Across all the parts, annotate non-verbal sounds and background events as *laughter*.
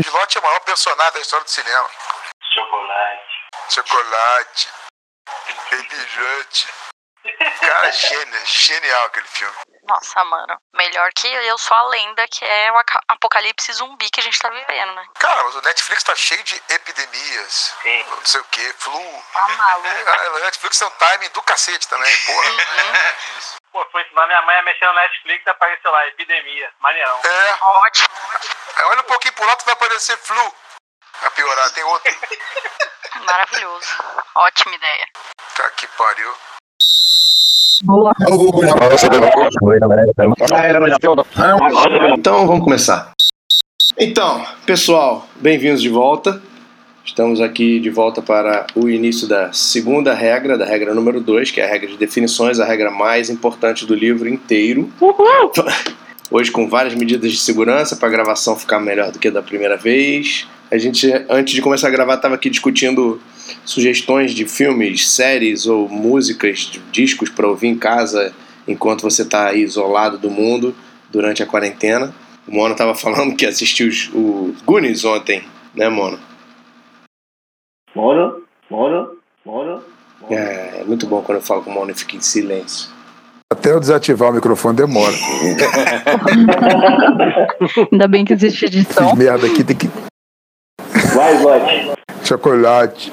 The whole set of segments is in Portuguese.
Slot é o maior personagem da história do cinema. Chocolate. Chocolate. Jut. Cara, gênio, genial aquele filme. Nossa, mano. Melhor que Eu Sou a Lenda, que é o apocalipse zumbi que a gente tá vivendo, né? Cara, mas o Netflix tá cheio de epidemias. Sim. Não sei o que, flu. Tá maluco. Ah, O Netflix tem um timing do cacete também, porra. Pô, foi ensinar minha mãe a mexer no Netflix e apareceu lá, epidemia. Maneirão. É, Ótimo. aí olha um pouquinho pro lado vai aparecer flu. Pra piorar, tem outro. *laughs* Maravilhoso. Ótima ideia. Tá que pariu. Então vamos começar. Então, pessoal, bem-vindos de volta. Estamos aqui de volta para o início da segunda regra, da regra número 2, que é a regra de definições, a regra mais importante do livro inteiro. Hoje com várias medidas de segurança para a gravação ficar melhor do que da primeira vez. A gente, antes de começar a gravar, estava aqui discutindo sugestões de filmes, séries ou músicas, de discos para ouvir em casa enquanto você está aí isolado do mundo durante a quarentena. O Mono tava falando que assistiu os, o Goonies ontem, né, Mono? Mono, mono, mono. É, é muito bom quando eu falo com o Mono e fica em silêncio. Até eu desativar o microfone demora. *laughs* Ainda bem que existe edição. merda aqui tem que. Vai, Slot. Chocolate.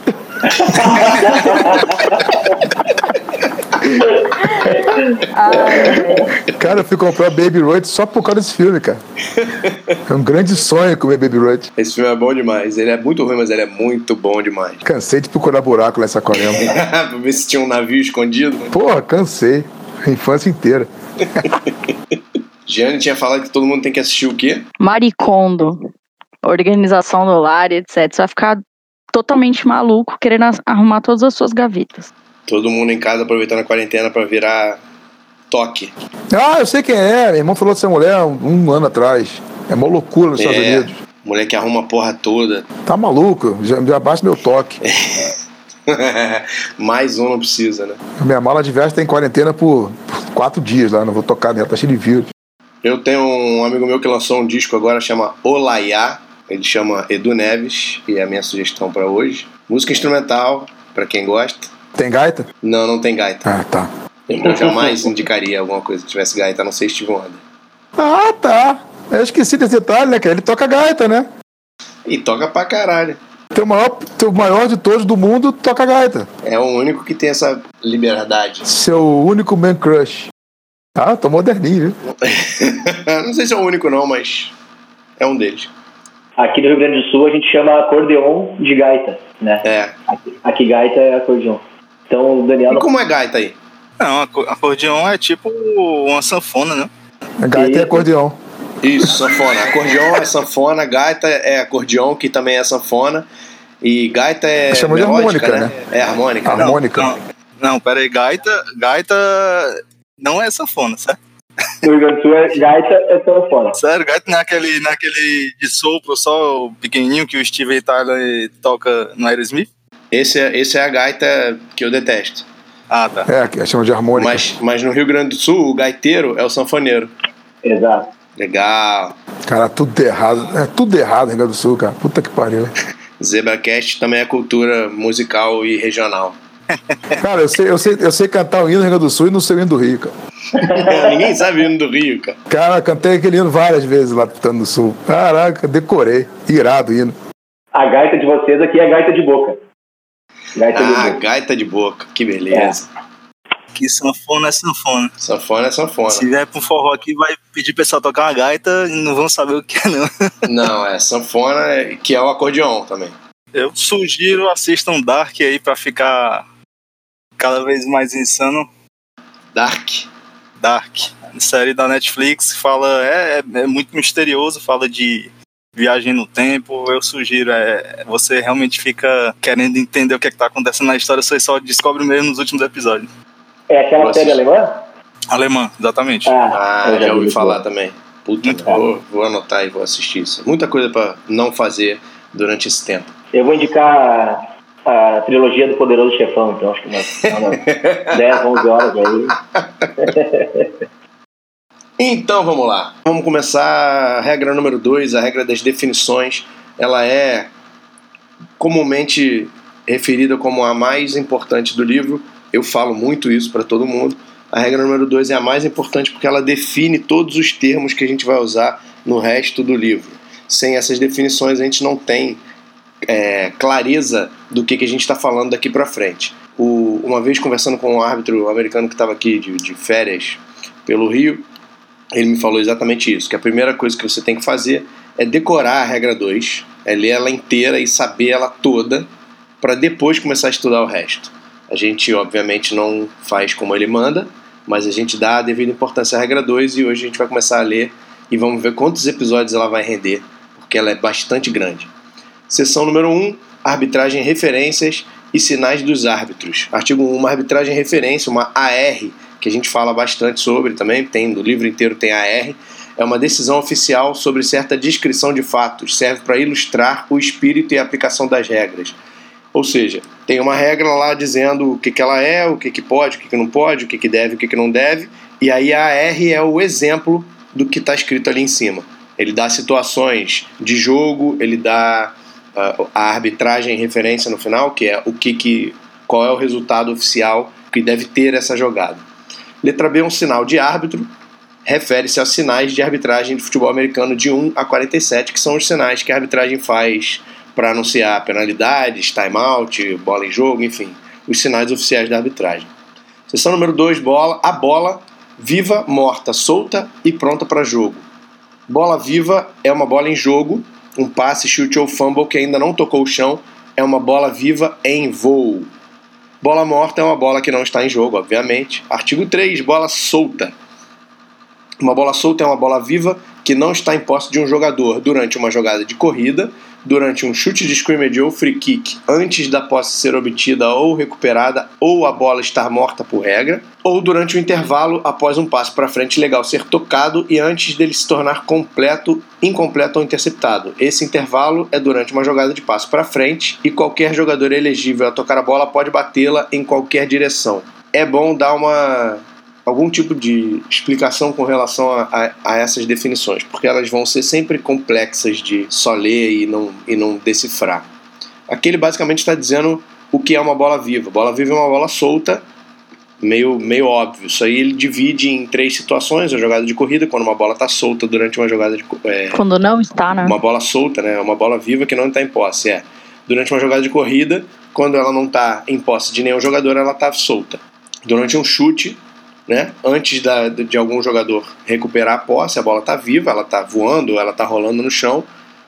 Cara, eu fui comprar Baby Road só por causa desse filme, cara. É um grande sonho comer Baby Road. Esse filme é bom demais. Ele é muito ruim, mas ele é muito bom demais. Cansei de procurar buraco nessa Saquarema. *laughs* pra ver se tinha um navio escondido. Porra, cansei. A infância inteira. *laughs* Gianni tinha falado que todo mundo tem que assistir o quê? Maricondo, organização do lar, etc. Você vai ficar totalmente maluco querendo arrumar todas as suas gavetas. Todo mundo em casa aproveitando a quarentena pra virar toque. Ah, eu sei quem é. Meu irmão falou dessa mulher um, ano atrás. É uma loucura nos Estados É. Unidos. Mulher que arruma a porra toda. Tá maluco? Já, já basta meu toque. *laughs* Mais um não precisa, né? Minha mala de viagem tá em quarentena por, por quatro dias lá. Não vou tocar nela, tá cheio de vírus. Eu tenho um amigo meu que lançou um disco agora, chama Olaiá. Ele chama Edu Neves, e é a minha sugestão pra hoje. Música instrumental, pra quem gosta. Tem gaita? Não, não tem gaita. Ah, tá. Eu jamais indicaria alguma coisa que tivesse gaita, a não ser Steve Wonder. Ah, tá. Eu esqueci desse detalhe, né, cara? Ele toca gaita, né? E toca pra caralho. Teu maior, teu maior de todos do mundo toca gaita. É o único que tem essa liberdade. Seu único man crush. Ah, tô moderninho, viu? *laughs* não sei se é o único não, mas é um deles. Aqui no Rio Grande do Sul a gente chama acordeon de gaita, né? É. Aqui, aqui gaita é acordeon. Então o Daniel E não como é gaita aí? Não, aco- acordeon é tipo uma sanfona, né? Gaita e Isso. acordeão. Isso, sanfona. Acordeon é sanfona, gaita é acordeon, que também é sanfona. E gaita é. Chama de harmônica, né? É harmônica. né? Harmônica. Não, não, pera aí, gaita, gaita não é sanfona, certo? No Rio Grande do Sul é gaita é sanfona. Sério, gaita não é aquele, não é aquele de sopro só o pequenininho que o Steve Tyler toca no Aerosmith? Esse, é, esse é a gaita que eu detesto. Ah, tá. É, que chama de harmônica. Mas, mas no Rio Grande do Sul, o gaiteiro é o sanfoneiro. Exato. Legal. Cara, tudo errado. É tudo errado no Rio Grande do Sul, cara. Puta que pariu. *laughs* ZebraCast também é cultura musical e regional. Cara, eu sei, eu sei, eu sei cantar o hino do Rio Grande do Sul e não sei o hino do Rio, cara. Ninguém sabe o hino do Rio, cara. Cara, cantei aquele hino várias vezes lá Grande do Sul. Caraca, decorei. Irado o hino. A gaita de vocês aqui é gaita de boca. Gaita de Ah, boca. gaita de boca. Que beleza. Que sanfona é sanfona. Sanfona é sanfona. Se vier pro forró aqui, vai pedir pro pessoal tocar uma gaita e não vão saber o que é, não. *laughs* Não, é sanfona, é- que é o acordeon também. Eu sugiro assistam Dark aí pra ficar cada vez mais insano. Dark. Dark, série da Netflix, fala é, é, é muito misterioso, fala de viagem no tempo. Eu sugiro, é, você realmente fica querendo entender o que, é que tá acontecendo na história, você só descobre mesmo nos últimos episódios. É aquela Nossa. série alemã? Alemã, exatamente. Ah, Ah, eu já ouvi vi. falar também. Puta, Muito vou, vou anotar e vou assistir isso. Muita coisa pra não fazer durante esse tempo. Eu vou indicar a trilogia do Poderoso Chefão, então acho que umas, umas *laughs* 10, 11 horas aí. *laughs* Então vamos lá. Vamos começar a regra número 2, a regra das definições. ela é comumente referida como a mais importante do livro. Eu falo muito isso para todo mundo. A regra número 2 é a mais importante porque ela define todos os termos que a gente vai usar no resto do livro. Sem essas definições, a gente não tem é, clareza do que, que a gente está falando daqui para frente. O, uma vez conversando com um árbitro americano que estava aqui de, de férias pelo Rio, ele me falou exatamente isso: que a primeira coisa que você tem que fazer é decorar a regra 2, é ler ela inteira e saber ela toda, para depois começar a estudar o resto. A gente, obviamente, não faz como ele manda, mas a gente dá a devida importância à regra 2 e hoje a gente vai começar a ler e vamos ver quantos episódios ela vai render, porque ela é bastante grande. Seção número 1, um, arbitragem, referências e sinais dos árbitros. Artigo 1, uma arbitragem referência, uma AR, que a gente fala bastante sobre também, tem no livro inteiro tem AR, é uma decisão oficial sobre certa descrição de fatos, serve para ilustrar o espírito e a aplicação das regras. Ou seja, tem uma regra lá dizendo o que, que ela é, o que, que pode, o que, que não pode, o que, que deve, o que, que não deve, e aí a AR é o exemplo do que está escrito ali em cima. Ele dá situações de jogo, ele dá a arbitragem em referência no final, que é o que, que qual é o resultado oficial que deve ter essa jogada. Letra B um sinal de árbitro, refere-se aos sinais de arbitragem de futebol americano de 1 a 47, que são os sinais que a arbitragem faz para anunciar penalidades, timeout, bola em jogo, enfim, os sinais oficiais da arbitragem. Seção número 2, bola. A bola viva, morta, solta e pronta para jogo. Bola viva é uma bola em jogo, um passe, chute ou fumble que ainda não tocou o chão, é uma bola viva em voo. Bola morta é uma bola que não está em jogo, obviamente. Artigo 3, bola solta. Uma bola solta é uma bola viva que não está em posse de um jogador durante uma jogada de corrida durante um chute de scrimmage ou free kick antes da posse ser obtida ou recuperada ou a bola estar morta por regra, ou durante o intervalo após um passe para frente legal ser tocado e antes dele se tornar completo, incompleto ou interceptado. Esse intervalo é durante uma jogada de passe para frente e qualquer jogador elegível a tocar a bola pode batê-la em qualquer direção. É bom dar uma algum tipo de explicação com relação a, a, a, essas definições, porque elas vão ser sempre complexas de só ler e não, e não decifrar. Aqui ele basicamente está dizendo o que é uma bola viva. Bola viva é uma bola solta, meio, meio óbvio. Isso aí ele divide em três situações: a jogada de corrida, quando uma bola está solta durante uma jogada de. É, quando não está, né? Uma bola solta, né? Uma bola viva que não está em posse. É. Durante uma jogada de corrida, quando ela não está em posse de nenhum jogador, ela está solta. Durante um chute, né? Antes da, de algum jogador recuperar a posse, a bola está viva, ela está voando, ela está rolando no chão,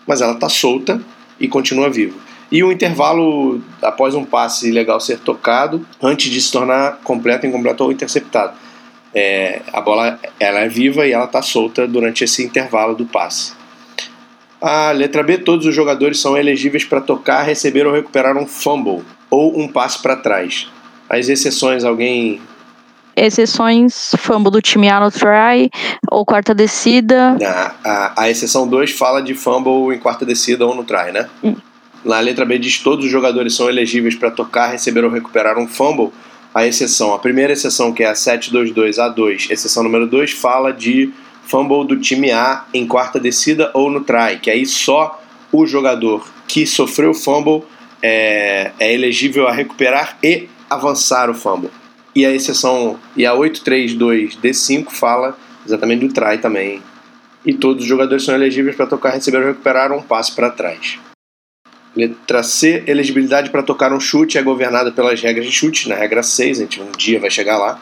mas ela está solta e continua viva. E o intervalo após um passe legal ser tocado, antes de se tornar completo, incompleto ou interceptado. É, a bola ela é viva e ela está solta durante esse intervalo do passe. A letra B, todos os jogadores são elegíveis para tocar, receber ou recuperar um fumble ou um passe para trás. As exceções, alguém exceções, fumble do time A no try, ou quarta descida. A, a, a exceção 2 fala de fumble em quarta descida ou no try, né? Hum. Na letra B diz todos os jogadores são elegíveis para tocar, receber ou recuperar um fumble. A exceção, a primeira exceção, que é a 722A2, exceção número 2, fala de fumble do time A em quarta descida ou no try, que aí só o jogador que sofreu fumble é, é elegível a recuperar e avançar o fumble. E a exceção, e a 832D5 fala exatamente do try também. E todos os jogadores são elegíveis para tocar, receber ou recuperar um passe para trás. Letra C, elegibilidade para tocar um chute é governada pelas regras de chute, na regra 6, a gente um dia vai chegar lá.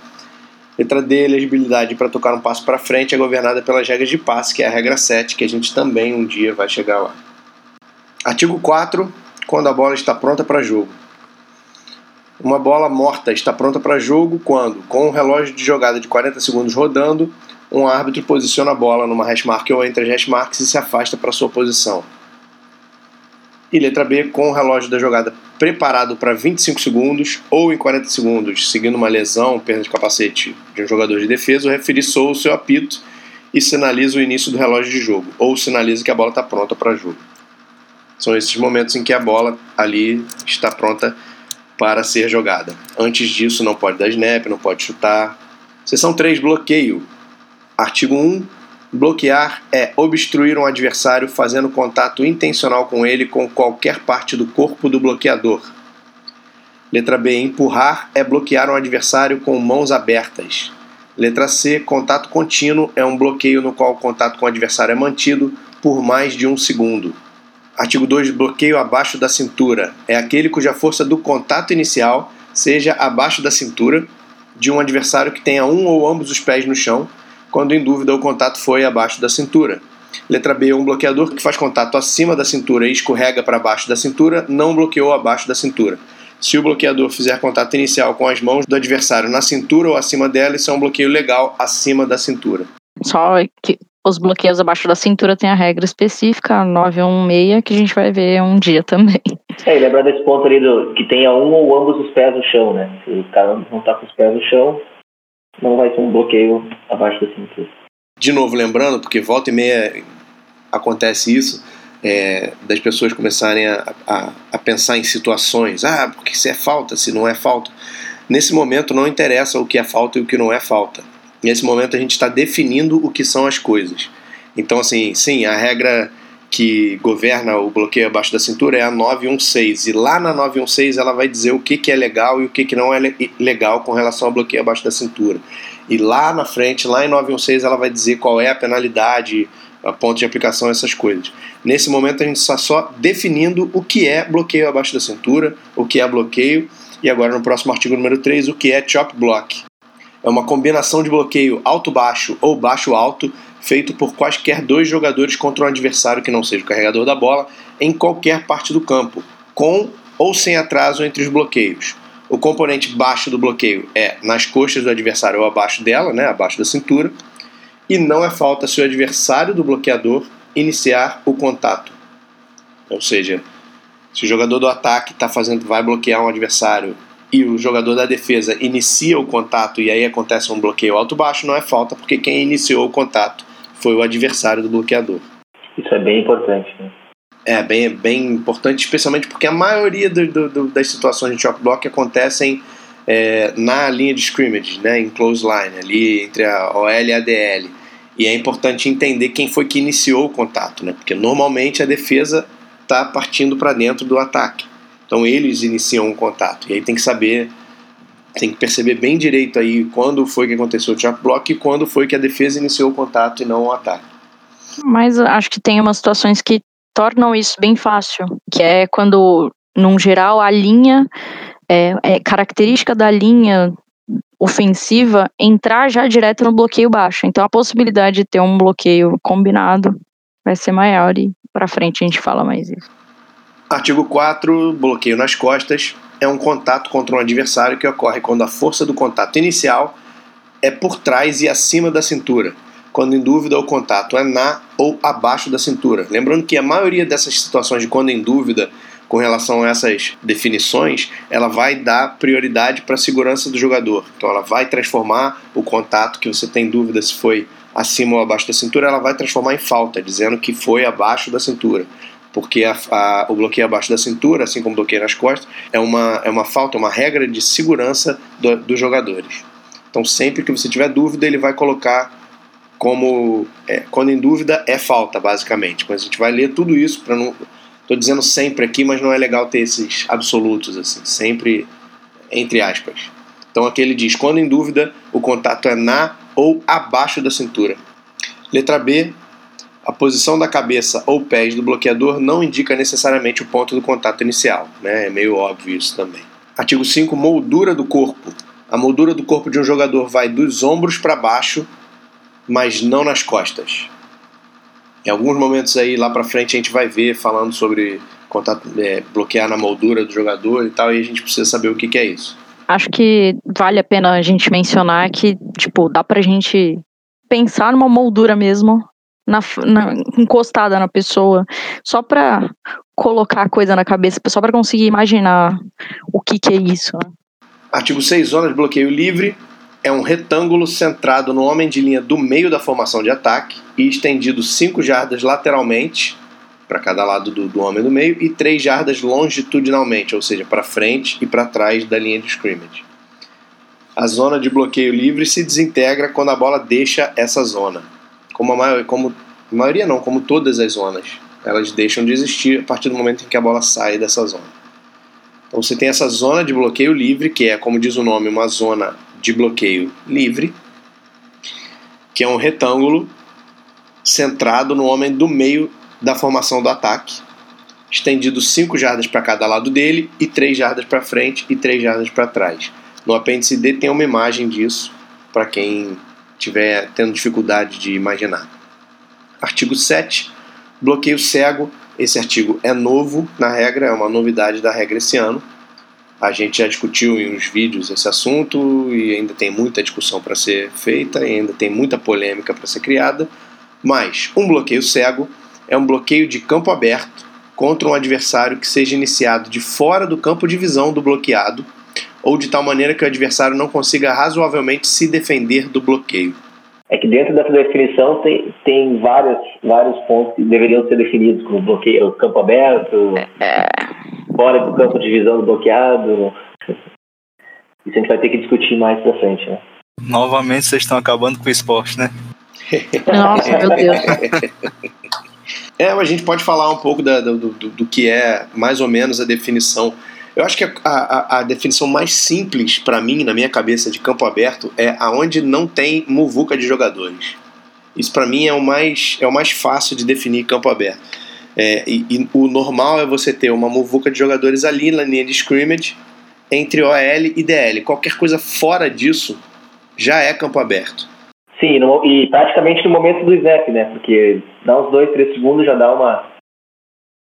Letra D, elegibilidade para tocar um passo para frente é governada pelas regras de passe, que é a regra 7, que a gente também um dia vai chegar lá. Artigo 4, quando a bola está pronta para jogo. Uma bola morta está pronta para jogo quando, com um relógio de jogada de 40 segundos rodando, um árbitro posiciona a bola numa hashmark ou entre as hashmarks e se afasta para sua posição. E letra B, com o relógio da jogada preparado para 25 segundos ou em 40 segundos, seguindo uma lesão, perda de capacete de um jogador de defesa, o referi soa o seu apito e sinaliza o início do relógio de jogo, ou sinaliza que a bola está pronta para jogo. São esses momentos em que a bola ali está pronta para ser jogada. Antes disso, não pode dar snap, não pode chutar. Seção 3, bloqueio. Artigo 1. Bloquear é obstruir um adversário fazendo contato intencional com ele com qualquer parte do corpo do bloqueador. Letra B. Empurrar é bloquear um adversário com mãos abertas. Letra C. Contato contínuo é um bloqueio no qual o contato com o adversário é mantido por mais de um segundo. Artigo 2. Bloqueio abaixo da cintura é aquele cuja força do contato inicial seja abaixo da cintura de um adversário que tenha um ou ambos os pés no chão, quando em dúvida o contato foi abaixo da cintura. Letra B. Um bloqueador que faz contato acima da cintura e escorrega para baixo da cintura não bloqueou abaixo da cintura. Se o bloqueador fizer contato inicial com as mãos do adversário na cintura ou acima dela, isso é um bloqueio legal acima da cintura. Só os bloqueios abaixo da cintura tem a regra específica, 916, que a gente vai ver um dia também. É, e lembrar desse ponto ali do, que tenha um ou ambos os pés no chão, né? Se o cara não tá com os pés no chão, não vai ser um bloqueio abaixo da cintura. De novo, lembrando, porque volta e meia acontece isso, é, das pessoas começarem a, a, a, pensar em situações, ah, porque se é falta, se não é falta. Nesse momento não interessa o que é falta e o que não é falta. Nesse momento a gente está definindo o que são as coisas. Então, assim, sim, a regra que governa o bloqueio abaixo da cintura é a 916. E lá na 916 ela vai dizer o que, que é legal e o que, que não é legal com relação ao bloqueio abaixo da cintura. E lá na frente, lá em 916, ela vai dizer qual é a penalidade, a ponto de aplicação, essas coisas. Nesse momento a gente está só definindo o que é bloqueio abaixo da cintura, o que é bloqueio, e agora no próximo artigo número 3, o que é chop block. É uma combinação de bloqueio alto-baixo ou baixo-alto feito por quaisquer dois jogadores contra um adversário que não seja o carregador da bola em qualquer parte do campo, com ou sem atraso entre os bloqueios. O componente baixo do bloqueio é nas coxas do adversário ou abaixo dela, né, abaixo da cintura, e não é falta se o adversário do bloqueador iniciar o contato. Ou seja, se o jogador do ataque tá fazendo, vai bloquear um adversário e o jogador da defesa inicia o contato e aí acontece um bloqueio alto-baixo, não é falta, porque quem iniciou o contato foi o adversário do bloqueador. Isso é bem importante. Né? É, bem, bem importante, especialmente porque a maioria do, do, do, das situações de chop block acontecem é, na linha de scrimmage, né, em close line, ali entre a OL e a DL. E é importante entender quem foi que iniciou o contato, né, porque normalmente a defesa está partindo para dentro do ataque. Então eles iniciam o contato. E aí tem que saber, tem que perceber bem direito aí quando foi que aconteceu o chop block e quando foi que a defesa iniciou o contato e não o ataque. Mas acho que tem umas situações que tornam isso bem fácil, que é quando, num geral, a linha é, é característica da linha ofensiva entrar já direto no bloqueio baixo. Então a possibilidade de ter um bloqueio combinado vai ser maior e para frente a gente fala mais isso. Artigo 4, bloqueio nas costas, é um contato contra um adversário que ocorre quando a força do contato inicial é por trás e acima da cintura, quando em dúvida o contato é na ou abaixo da cintura. Lembrando que a maioria dessas situações de quando em dúvida com relação a essas definições, ela vai dar prioridade para a segurança do jogador. Então ela vai transformar o contato que você tem dúvida se foi acima ou abaixo da cintura, ela vai transformar em falta, dizendo que foi abaixo da cintura porque a, a, o bloqueio abaixo da cintura, assim como o bloqueio nas costas, é uma, é uma falta, uma regra de segurança do, dos jogadores. Então, sempre que você tiver dúvida, ele vai colocar como. É, quando em dúvida, é falta, basicamente. Mas a gente vai ler tudo isso para não. Estou dizendo sempre aqui, mas não é legal ter esses absolutos, assim, sempre entre aspas. Então aqui ele diz: quando em dúvida, o contato é na ou abaixo da cintura. Letra B, a posição da cabeça ou pés do bloqueador não indica necessariamente o ponto do contato inicial, né? é meio óbvio isso também. Artigo 5, moldura do corpo. A moldura do corpo de um jogador vai dos ombros para baixo, mas não nas costas. Em alguns momentos aí lá para frente a gente vai ver falando sobre contato, é, bloquear na moldura do jogador e tal, e a gente precisa saber o que, que é isso. Acho que vale a pena a gente mencionar que, tipo, dá pra gente pensar numa moldura mesmo na, na, encostada na pessoa, só para colocar a coisa na cabeça, só para conseguir imaginar o que, que é isso. Né? Artigo 6, zona de bloqueio livre é um retângulo centrado no homem de linha do meio da formação de ataque e estendido 5 jardas lateralmente para cada lado do, do, homem do meio e 3 jardas longitudinalmente, ou seja, para frente e para trás da linha de scrimmage. A zona de bloqueio livre se desintegra quando a bola deixa essa zona como a maioria, como a maioria não, como todas as zonas, elas deixam de existir a partir do momento em que a bola sai dessa zona. Então você tem essa zona de bloqueio livre, que é, como diz o nome, uma zona de bloqueio livre, que é um retângulo centrado no homem do meio da formação do ataque, estendido 5 jardas para cada lado dele e 3 jardas para frente e 3 jardas para trás. No apêndice D tem uma imagem disso para quem estiver tendo dificuldade de imaginar. Artigo 7, bloqueio cego. Esse artigo é novo na regra, é uma novidade da regra esse ano. A gente já discutiu em uns vídeos esse assunto e ainda tem muita discussão para ser feita, ainda tem muita polêmica para ser criada. Mas um bloqueio cego é um bloqueio de campo aberto contra um adversário que seja iniciado de fora do campo de visão do bloqueado ou de tal maneira que o adversário não consiga razoavelmente se defender do bloqueio. É que dentro dessa definição tem, tem várias, vários pontos que deveriam ser definidos, como bloqueio, campo aberto, fora do campo de visão do bloqueado. *laughs* Isso a gente vai ter que discutir mais pra frente, né? Novamente vocês estão acabando com o esporte, né? *laughs* *laughs* Nossa, meu Deus. É, a gente pode falar um pouco da, do, do, do que é mais ou menos a definição. Eu acho que a, a, a definição mais simples para mim, na minha cabeça, de campo aberto é aonde não tem muvuca de jogadores. Isso para mim é o mais é o mais fácil de definir campo aberto. É, e, e o normal é você ter uma muvuca de jogadores ali na linha de scrimmage entre OL e DL. Qualquer coisa fora disso já é campo aberto. Sim, no- e praticamente no momento do snap, né? Porque dá uns dois, três segundos já dá uma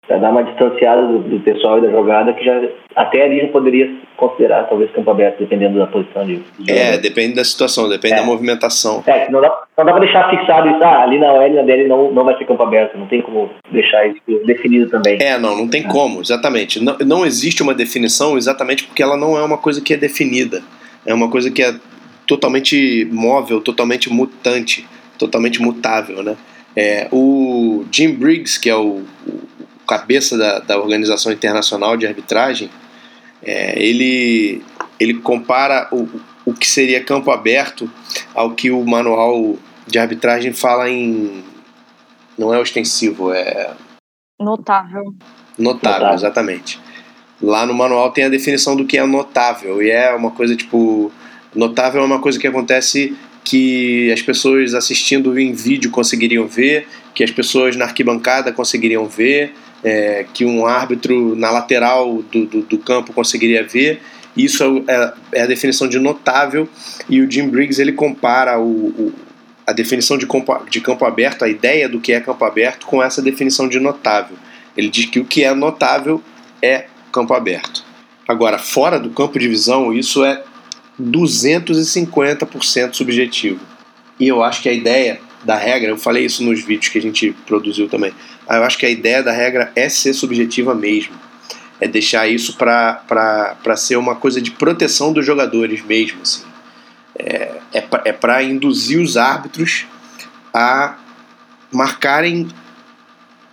já dá uma distanciada do, do pessoal e da jogada que já até ali já poderia considerar talvez campo aberto, dependendo da posição de, de É, jogador. depende da situação, depende É. da movimentação. É, não dá, não dá pra deixar fixado isso, ah, ali na OL e na DL não, não vai ser campo aberto, não tem como deixar isso definido também. É, não, não tem como, exatamente. Não, não existe uma definição exatamente porque ela não é uma coisa que é definida. É uma coisa que é totalmente móvel, totalmente mutante, totalmente mutável, né? É, o Jim Briggs, que é o, o cabeça da, da Organização Internacional de Arbitragem, é, ele, ele compara o, o que seria campo aberto ao que o manual de arbitragem fala em. Não é ostensivo, é Notável. Notável, Notável. exatamente. Lá no manual tem a definição do que é notável, e é uma coisa tipo. Notável é uma coisa que acontece que as pessoas assistindo em vídeo conseguiriam ver, que as pessoas na arquibancada conseguiriam ver, é, que um árbitro na lateral do, do, do campo conseguiria ver. Isso é, é a definição de notável, e o Jim Briggs ele compara o, o- a definição de campo, de campo aberto, a ideia do que é campo aberto, com essa definição de notável. Ele diz que o que é notável é campo aberto. Agora, fora do campo de visão, isso é 250% subjetivo. E eu acho que a ideia da regra, eu falei isso nos vídeos que a gente produziu também, eu acho que a ideia da regra é ser subjetiva mesmo. É deixar isso para ser uma coisa de proteção dos jogadores mesmo. Assim. É, é para induzir os árbitros a marcarem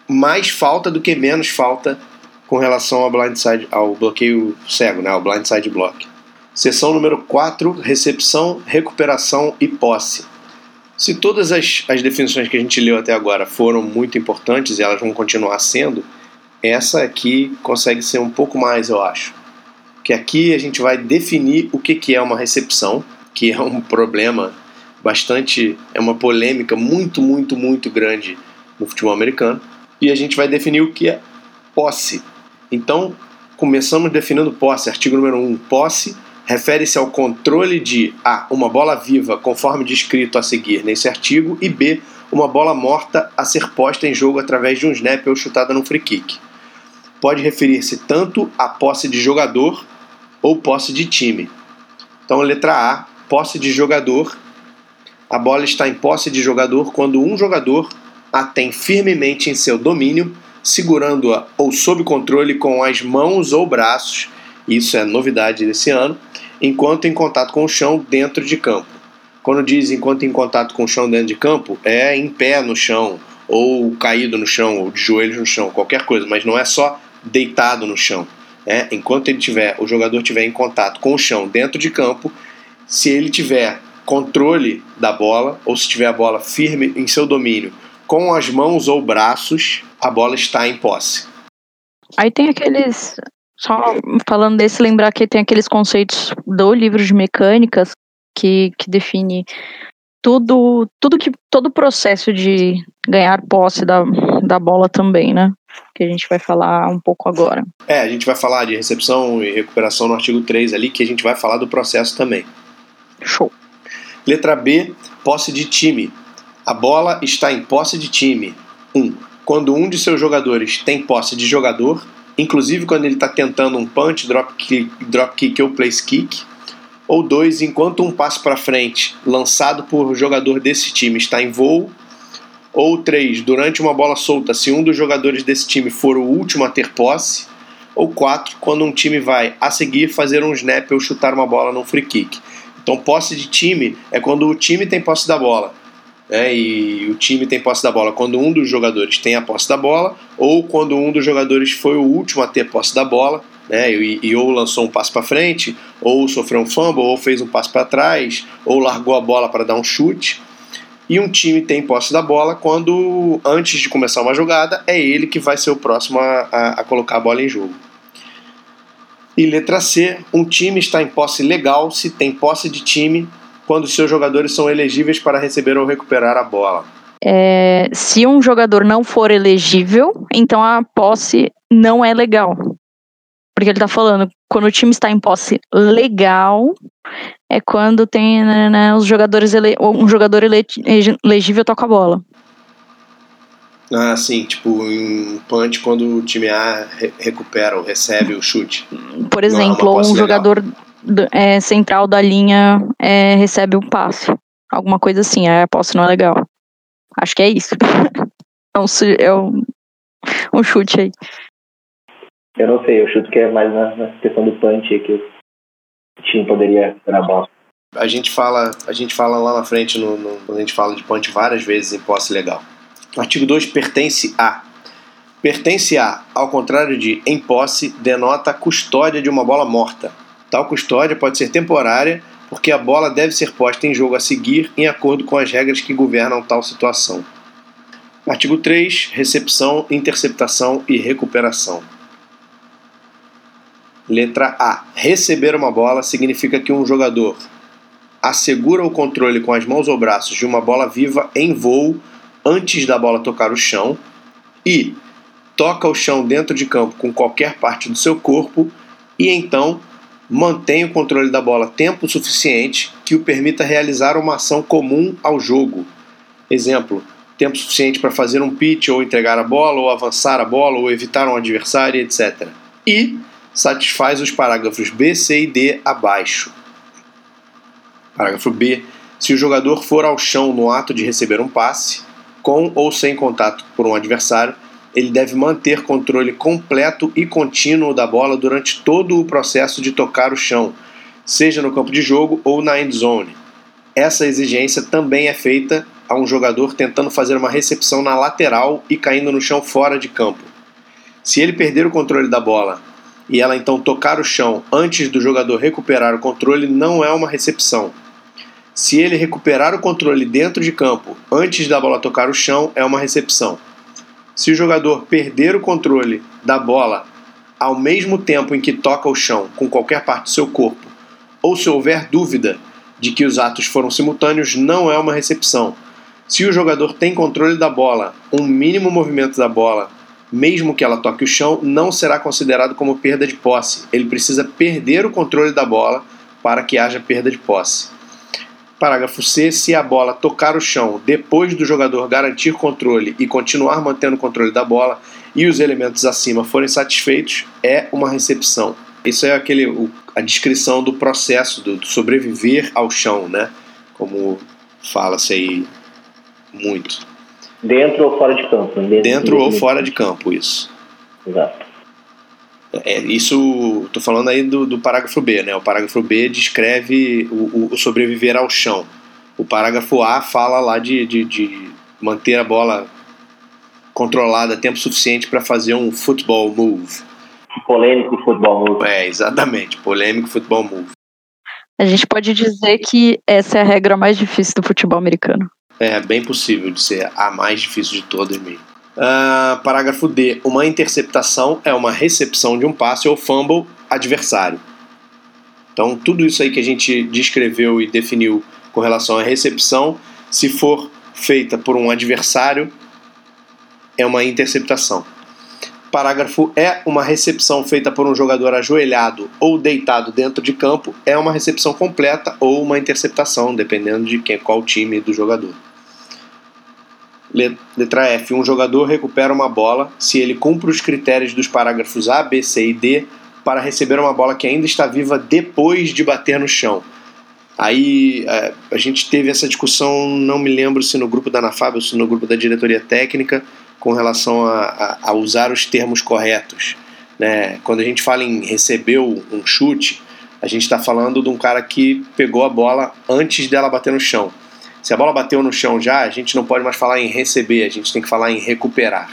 mais falta do que menos falta com relação ao blindside, ao bloqueio cego, né, ao blindside block. Seção número 4, recepção, recuperação e posse. Se todas as, as definições que a gente leu até agora foram muito importantes e elas vão continuar sendo, essa aqui consegue ser um pouco mais, eu acho. Que aqui a gente vai definir o que, que é uma recepção, que é um problema bastante, é uma polêmica muito, muito, muito grande no futebol americano. E a gente vai definir o que é posse. Então, começamos definindo posse. Artigo número 1, posse refere-se ao controle de A. Uma bola viva, conforme descrito a seguir nesse artigo, e B. Uma bola morta a ser posta em jogo através de um snap ou chutada num free kick. Pode referir-se tanto à posse de jogador ou posse de time. Então, letra A, posse de jogador. A bola está em posse de jogador quando um jogador a tem firmemente em seu domínio, segurando-a ou sob controle com as mãos ou braços. Isso é novidade desse ano enquanto em contato com o chão dentro de campo. Quando diz enquanto em contato com o chão dentro de campo, é em pé no chão, ou caído no chão, ou de joelhos no chão, qualquer coisa, mas não é só deitado no chão. É, enquanto ele tiver, o jogador tiver em contato com o chão dentro de campo, se ele tiver controle da bola, ou se tiver a bola firme em seu domínio, com as mãos ou braços, a bola está em posse. Aí tem aqueles. Só falando desse, lembrar que tem aqueles conceitos do livro de mecânicas que, que define tudo, tudo que todo o processo de ganhar posse da, da bola também, né? Que a gente vai falar um pouco agora. É, a gente vai falar de recepção e recuperação no artigo 3 ali, que a gente vai falar do processo também. Show. Letra B, posse de time. A bola está em posse de time. 1. Um, quando um de seus jogadores tem posse de jogador, inclusive quando ele está tentando um punch, drop kick, drop kick ou place kick. Ou dois, enquanto um passo para frente lançado por jogador desse time está em voo. Ou três, durante uma bola solta, se um dos jogadores desse time for o último a ter posse. Ou quatro, quando um time vai a seguir fazer um snap ou chutar uma bola num free kick. Então, posse de time é quando o time tem posse da bola. Né, e o time tem posse da bola quando um dos jogadores tem a posse da bola, ou quando um dos jogadores foi o último a ter posse da bola, né, e, e ou lançou um passo para frente, ou sofreu um fumble, ou fez um passo para trás, ou largou a bola para dar um chute. E um time tem posse da bola quando, antes de começar uma jogada, é ele que vai ser o próximo a, a, a colocar a bola em jogo. E letra C, um time está em posse legal se tem posse de time quando seus jogadores são elegíveis para receber ou recuperar a bola. É, se um jogador não for elegível, então a posse não é legal. Porque ele está falando, quando o time está em posse legal, é quando tem né, né, os jogadores ele, um jogador elegível toca a bola. Ah, sim, tipo em punch quando o time A re recupera ou recebe o chute. Por exemplo, é um legal. jogador é, central da linha é, recebe um passe. Alguma coisa assim, a posse não é legal. Acho que é isso. *laughs* é, um, é um, um chute aí. Eu não sei, eu chuto que é mais na, na questão do punch que o time poderia recuperar a bola. A gente fala, a gente fala lá na frente, no, no, quando a gente fala de punch várias vezes em posse legal. O artigo 2 pertence a. Pertence a, ao contrário de em posse, denota custódia de uma bola morta. Tal custódia pode ser temporária, porque a bola deve ser posta em jogo a seguir em acordo com as regras que governam tal situação. Artigo 3. Recepção, interceptação e recuperação. Letra A. Receber uma bola significa que um jogador assegura o controle com as mãos ou braços de uma bola viva em voo antes da bola tocar o chão e toca o chão dentro de campo com qualquer parte do seu corpo e então mantém o controle da bola tempo suficiente que o permita realizar uma ação comum ao jogo. Exemplo: tempo suficiente para fazer um pitch ou entregar a bola, ou avançar a bola, ou evitar um adversário, etc. E satisfaz os parágrafos B, C e D abaixo. Parágrafo B. Se o jogador for ao chão no ato de receber um passe, com ou sem contato por um adversário, ele deve manter controle completo e contínuo da bola durante todo o processo de tocar o chão, seja no campo de jogo ou na end zone. Essa exigência também é feita a um jogador tentando fazer uma recepção na lateral e caindo no chão fora de campo. Se ele perder o controle da bola e ela então tocar o chão antes do jogador recuperar o controle, não é uma recepção, se ele recuperar o controle dentro de campo antes da bola tocar o chão, é uma recepção. Se o jogador perder o controle da bola ao mesmo tempo em que toca o chão com qualquer parte do seu corpo, ou se houver dúvida de que os atos foram simultâneos, não é uma recepção. Se o jogador tem controle da bola, um mínimo movimento da bola, mesmo que ela toque o chão, não será considerado como perda de posse. Ele precisa perder o controle da bola para que haja perda de posse. Parágrafo C. Se a bola tocar o chão depois do jogador garantir controle e continuar mantendo o controle da bola e os elementos acima forem satisfeitos, é uma recepção. Isso é aquele, o, a descrição do processo do, do, sobreviver ao chão, né? Como fala-se aí muito. Dentro ou fora de campo? Dentro, Dentro ou fora de campo, isso. Exato. É, isso, estou falando aí do, do, parágrafo B, né? O parágrafo B descreve o, o, sobreviver ao chão. O parágrafo A fala lá de, de, de manter a bola controlada tempo suficiente para fazer um football move. Polêmico football move. É, exatamente, polêmico football move. A gente pode dizer que essa é a regra mais difícil do futebol americano. É bem possível de ser a mais difícil de todas mesmo. Uh, parágrafo D. Uma interceptação é uma recepção de um passe ou fumble adversário. Então, tudo isso aí que a gente descreveu e definiu com relação à recepção, se for feita por um adversário, é uma interceptação. Parágrafo é uma recepção feita por um jogador ajoelhado ou deitado dentro de campo é uma recepção completa ou uma interceptação, dependendo de quem, qual time do jogador. Letra F. Um jogador recupera uma bola se ele cumpre os critérios dos parágrafos A, B, C e D para receber uma bola que ainda está viva depois de bater no chão. Aí é, a gente teve essa discussão, não me lembro se no grupo da Anafab ou se no grupo da diretoria técnica, com relação a, a, a usar os termos corretos. Né? Quando a gente fala em recebeu um chute, a gente está falando de um cara que pegou a bola antes dela bater no chão. Se a bola bateu no chão já, a gente não pode mais falar em receber, a gente tem que falar em recuperar.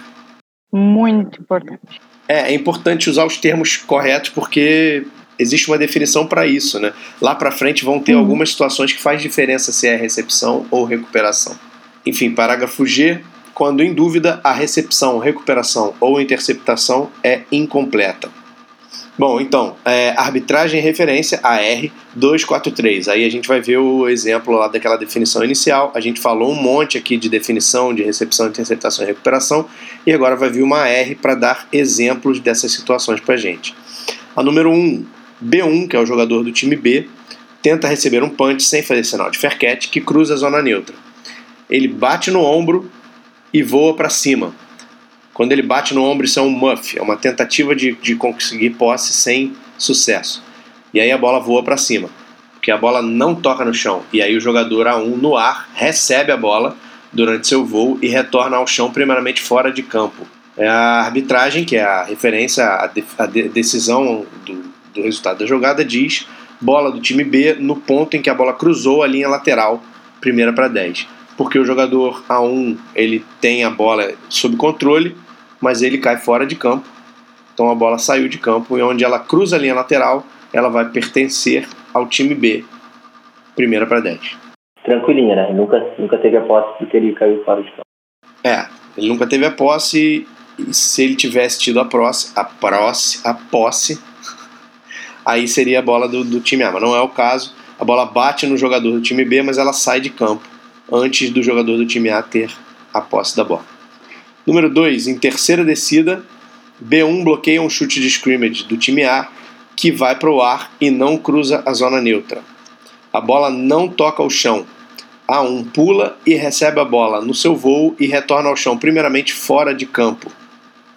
Muito importante. É, é importante usar os termos corretos porque existe uma definição para isso, né? Lá para frente vão ter uhum. algumas situações que faz diferença se é recepção ou recuperação. Enfim, parágrafo G, quando em dúvida, a recepção, recuperação ou interceptação é incompleta. Bom, então, é, arbitragem referência AR 243. Aí a gente vai ver o exemplo lá daquela definição inicial. A gente falou um monte aqui de definição, de recepção, interceptação e recuperação. E agora vai vir uma AR para dar exemplos dessas situações para gente. A número 1, B1, que é o jogador do time B, tenta receber um punch sem fazer sinal de catch que cruza a zona neutra. Ele bate no ombro e voa para cima. Quando ele bate no ombro, isso é um muff, é uma tentativa de, de conseguir posse sem sucesso. E aí a bola voa para cima, porque a bola não toca no chão. E aí o jogador A1 no ar recebe a bola durante seu voo e retorna ao chão, primeiramente fora de campo. É a arbitragem, que é a referência, a, de, a de, decisão do, do resultado da jogada, diz bola do time B no ponto em que a bola cruzou a linha lateral, primeira para 10 porque o jogador A1 ele tem a bola sob controle, mas ele cai fora de campo. Então a bola saiu de campo e onde ela cruza a linha lateral, ela vai pertencer ao time B, primeira para 10. Tranquilinha, né? Nunca, nunca teve a posse porque ele caiu fora de campo. É, ele nunca teve a posse e se ele tivesse tido a, posse, a, posse, a *laughs* posse, aí seria a bola do, do time A, mas não é o caso. A bola bate no jogador do time B, mas ela sai de campo antes do jogador do time A ter a posse da bola. Número 2, em terceira descida, B1 bloqueia um chute de scrimmage do time A que vai para o ar e não cruza a zona neutra. A bola não toca o chão. A1 pula e recebe a bola no seu voo e retorna ao chão, primeiramente fora de campo.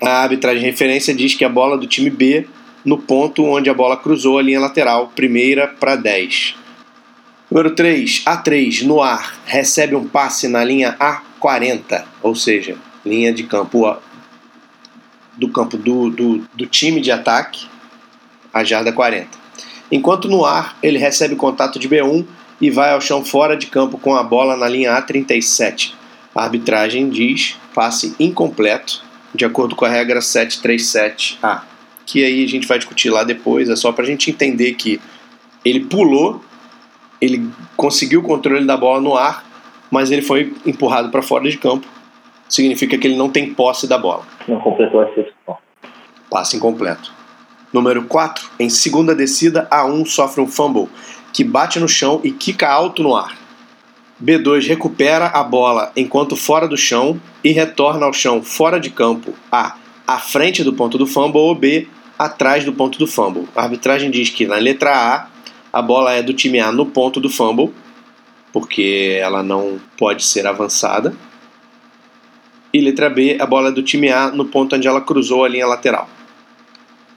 A arbitragem de referência diz que a bola do time B no ponto onde a bola cruzou a linha lateral, primeira para 10. Número 3, A3, no ar, recebe um passe na linha A40, ou seja, linha de campo do campo do, do, do time de ataque, a jarda 40. Enquanto no ar, ele recebe contato de B1 e vai ao chão fora de campo com a bola na linha A37. A arbitragem diz passe incompleto, de acordo com a regra 737A, que aí a gente vai discutir lá depois, é só para a gente entender que ele pulou ele conseguiu o controle da bola no ar, mas ele foi empurrado para fora de campo. Significa que ele não tem posse da bola. Não completou a recepção. Passe incompleto. Número 4. Em segunda descida, A1 sofre um fumble que bate no chão e quica alto no ar. B2 recupera a bola enquanto fora do chão e retorna ao chão fora de campo. A. À frente do ponto do fumble ou B. Atrás do ponto do fumble. A arbitragem diz que na letra A a bola é do time A no ponto do fumble, porque ela não pode ser avançada. E letra B, a bola é do time A no ponto onde ela cruzou a linha lateral.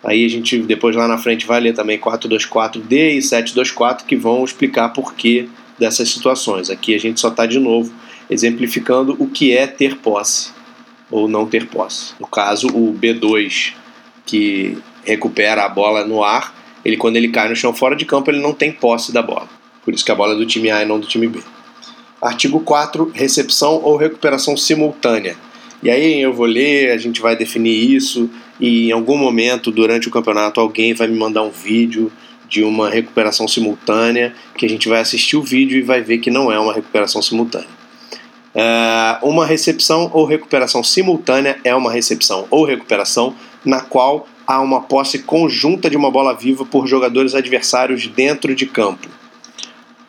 Aí a gente depois lá na frente vai ler também 424D e 724 que vão explicar por que dessas situações. Aqui a gente só está de novo exemplificando o que é ter posse ou não ter posse. No caso, o B2 que recupera a bola no ar ele quando ele cai no chão fora de campo, ele não tem posse da bola. Por isso que a bola é do time A e não do time B. Artigo 4, recepção ou recuperação simultânea. E aí eu vou ler, a gente vai definir isso e em algum momento durante o campeonato alguém vai me mandar um vídeo de uma recuperação simultânea, que a gente vai assistir o vídeo e vai ver que não é uma recuperação simultânea. Uh, uma recepção ou recuperação simultânea é uma recepção ou recuperação na qual há uma posse conjunta de uma bola viva por jogadores adversários dentro de campo.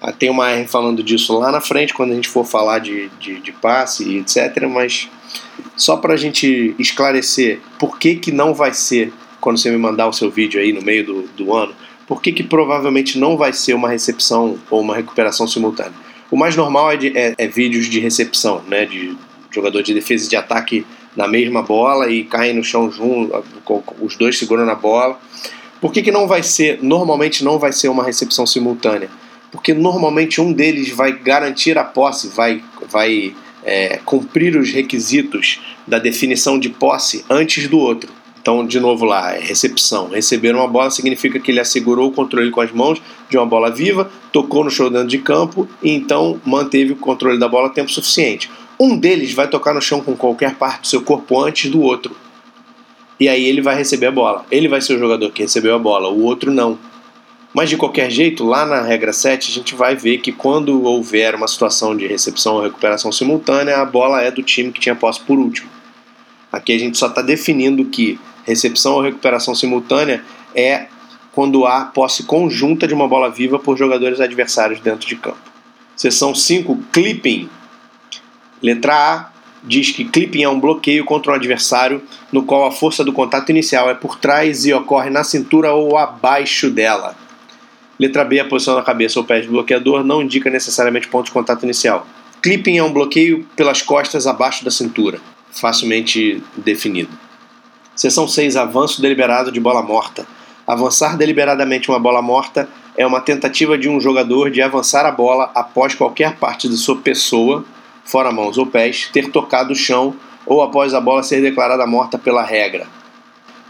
Uh, tem uma R falando disso lá na frente, quando a gente for falar de, de, de passe e etc. Mas só para a gente esclarecer por que, que não vai ser, quando você me mandar o seu vídeo aí no meio do, do ano, por que, que provavelmente não vai ser uma recepção ou uma recuperação simultânea? O mais normal é, de, é, é vídeos de recepção, né, de jogador de defesa e de ataque na mesma bola e caem no chão junto, os dois segurando a bola. Por que, que não vai ser, normalmente não vai ser uma recepção simultânea? Porque normalmente um deles vai garantir a posse, vai, vai é, cumprir os requisitos da definição de posse antes do outro. Então, de novo lá, é recepção. Receber uma bola significa que ele assegurou o controle com as mãos de uma bola viva, tocou no chão dentro de campo e então manteve o controle da bola tempo suficiente. Um deles vai tocar no chão com qualquer parte do seu corpo antes do outro. E aí ele vai receber a bola. Ele vai ser o jogador que recebeu a bola, o outro não. Mas de qualquer jeito, lá na regra 7, a gente vai ver que quando houver uma situação de recepção ou recuperação simultânea, a bola é do time que tinha posse por último. Aqui a gente só está definindo que recepção ou recuperação simultânea é quando há posse conjunta de uma bola viva por jogadores adversários dentro de campo. Seção 5, clipping. Letra A diz que clipping é um bloqueio contra um adversário no qual a força do contato inicial é por trás e ocorre na cintura ou abaixo dela. Letra B, a posição da cabeça ou pés do bloqueador não indica necessariamente ponto de contato inicial. Clipping é um bloqueio pelas costas abaixo da cintura, facilmente definido. Seção 6, avanço deliberado de bola morta. Avançar deliberadamente uma bola morta é uma tentativa de um jogador de avançar a bola após qualquer parte de sua pessoa, fora mãos ou pés, ter tocado o chão ou após a bola ser declarada morta pela regra.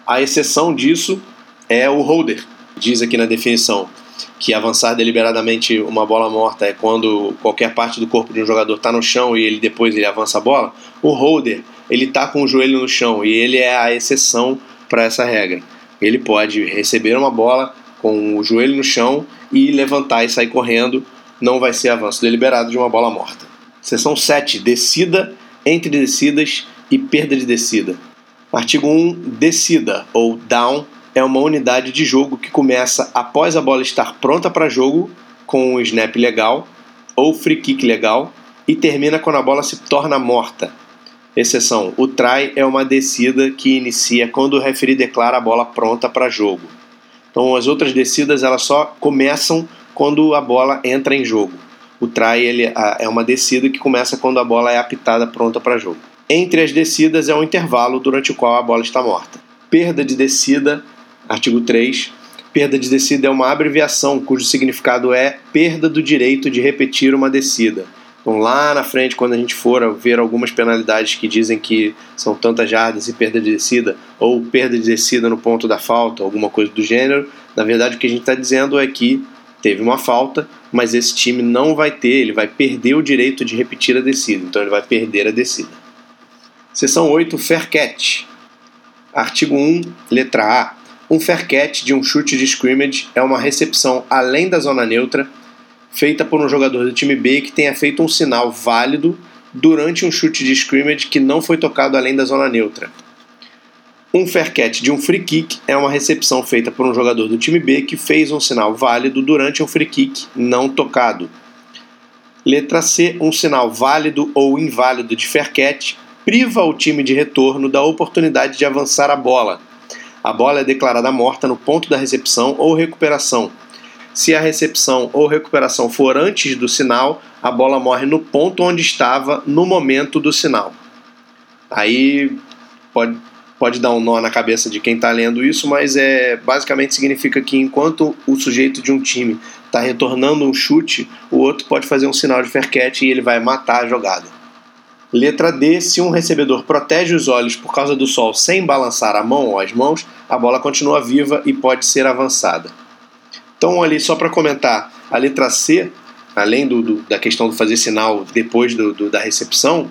A exceção disso é o holder, diz aqui na definição que avançar deliberadamente uma bola morta é quando qualquer parte do corpo de um jogador está no chão e ele depois ele avança a bola, o holder ele está com o joelho no chão e ele é a exceção para essa regra. Ele pode receber uma bola com o joelho no chão e levantar e sair correndo, não vai ser avanço deliberado de uma bola morta. Seção 7, descida entre descidas e perda de descida. Artigo 1, descida ou down é uma unidade de jogo que começa após a bola estar pronta para jogo, com o snap legal ou free kick legal, e termina quando a bola se torna morta. Exceção: o try é uma descida que inicia quando o referee declara a bola pronta para jogo. Então as outras descidas elas só começam quando a bola entra em jogo. O try ele, é uma descida que começa quando a bola é apitada pronta para jogo. Entre as descidas é um intervalo durante o qual a bola está morta. Perda de descida Artigo 3. Perda de descida é uma abreviação cujo significado é perda do direito de repetir uma descida. Então, lá na frente, quando a gente for ver algumas penalidades que dizem que são tantas jardas e perda de descida, ou perda de descida no ponto da falta, alguma coisa do gênero, na verdade o que a gente está dizendo é que teve uma falta, mas esse time não vai ter, ele vai perder o direito de repetir a descida, então ele vai perder a descida. Seção 8, Fair Catch. Artigo 1, letra A. Um fair catch de um chute de scrimmage é uma recepção além da zona neutra feita por um jogador do time B que tenha feito um sinal válido durante um chute de scrimmage que não foi tocado além da zona neutra. Um fair catch de um free kick é uma recepção feita por um jogador do time B que fez um sinal válido durante um free kick não tocado. Letra C, um sinal válido ou inválido de fair catch priva o time de retorno da oportunidade de avançar a bola a bola é declarada morta no ponto da recepção ou recuperação. Se a recepção ou recuperação for antes do sinal, a bola morre no ponto onde estava no momento do sinal. Aí pode, pode dar um nó na cabeça de quem está lendo isso, mas é basicamente significa que enquanto o sujeito de um time está retornando um chute, o outro pode fazer um sinal de fair e ele vai matar a jogada. Letra D, se um recebedor protege os olhos por causa do sol sem balançar a mão ou as mãos, a bola continua viva e pode ser avançada. Então, ali, só para comentar, a letra C, além do, do, da questão de fazer sinal depois do, da recepção,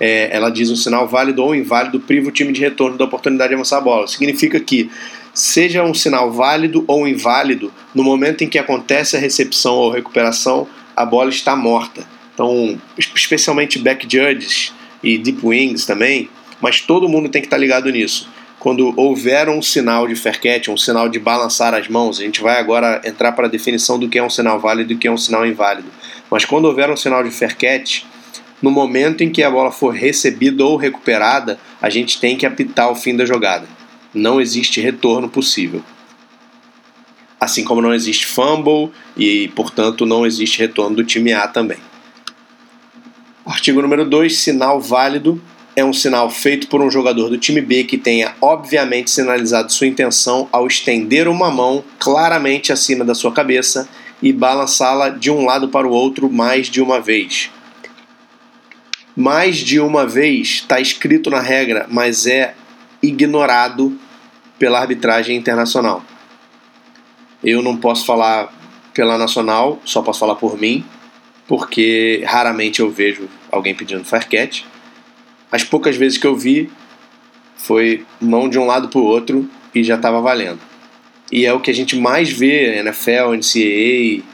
é, ela diz um sinal válido ou inválido priva o time de retorno da oportunidade de avançar a bola. Significa que seja um sinal válido ou inválido, no momento em que acontece a recepção ou recuperação, a bola está morta. Então, especialmente back judges e deep wings também, mas todo mundo tem que estar ligado nisso. Quando houver um sinal de fair catch, um sinal de balançar as mãos, a gente vai agora entrar para a definição do que é um sinal válido e do que é um sinal inválido. Mas quando houver um sinal de fair catch, no momento em que a bola for recebida ou recuperada, a gente tem que apitar o fim da jogada. Não existe retorno possível. Assim como não existe fumble e, portanto, não existe retorno do time A também. Artigo número 2, sinal válido é um sinal feito por um jogador do time B que tenha obviamente sinalizado sua intenção ao estender uma mão claramente acima da sua cabeça e balançá-la de um lado para o outro mais de uma vez. Mais de uma vez está escrito na regra, mas é ignorado pela arbitragem internacional. Eu não posso falar pela nacional, só posso falar por mim, porque raramente eu vejo alguém pedindo fair catch as poucas vezes que eu vi, foi mão de um lado para o outro e já estava valendo. E é o que a gente mais vê, NFL, NCAA,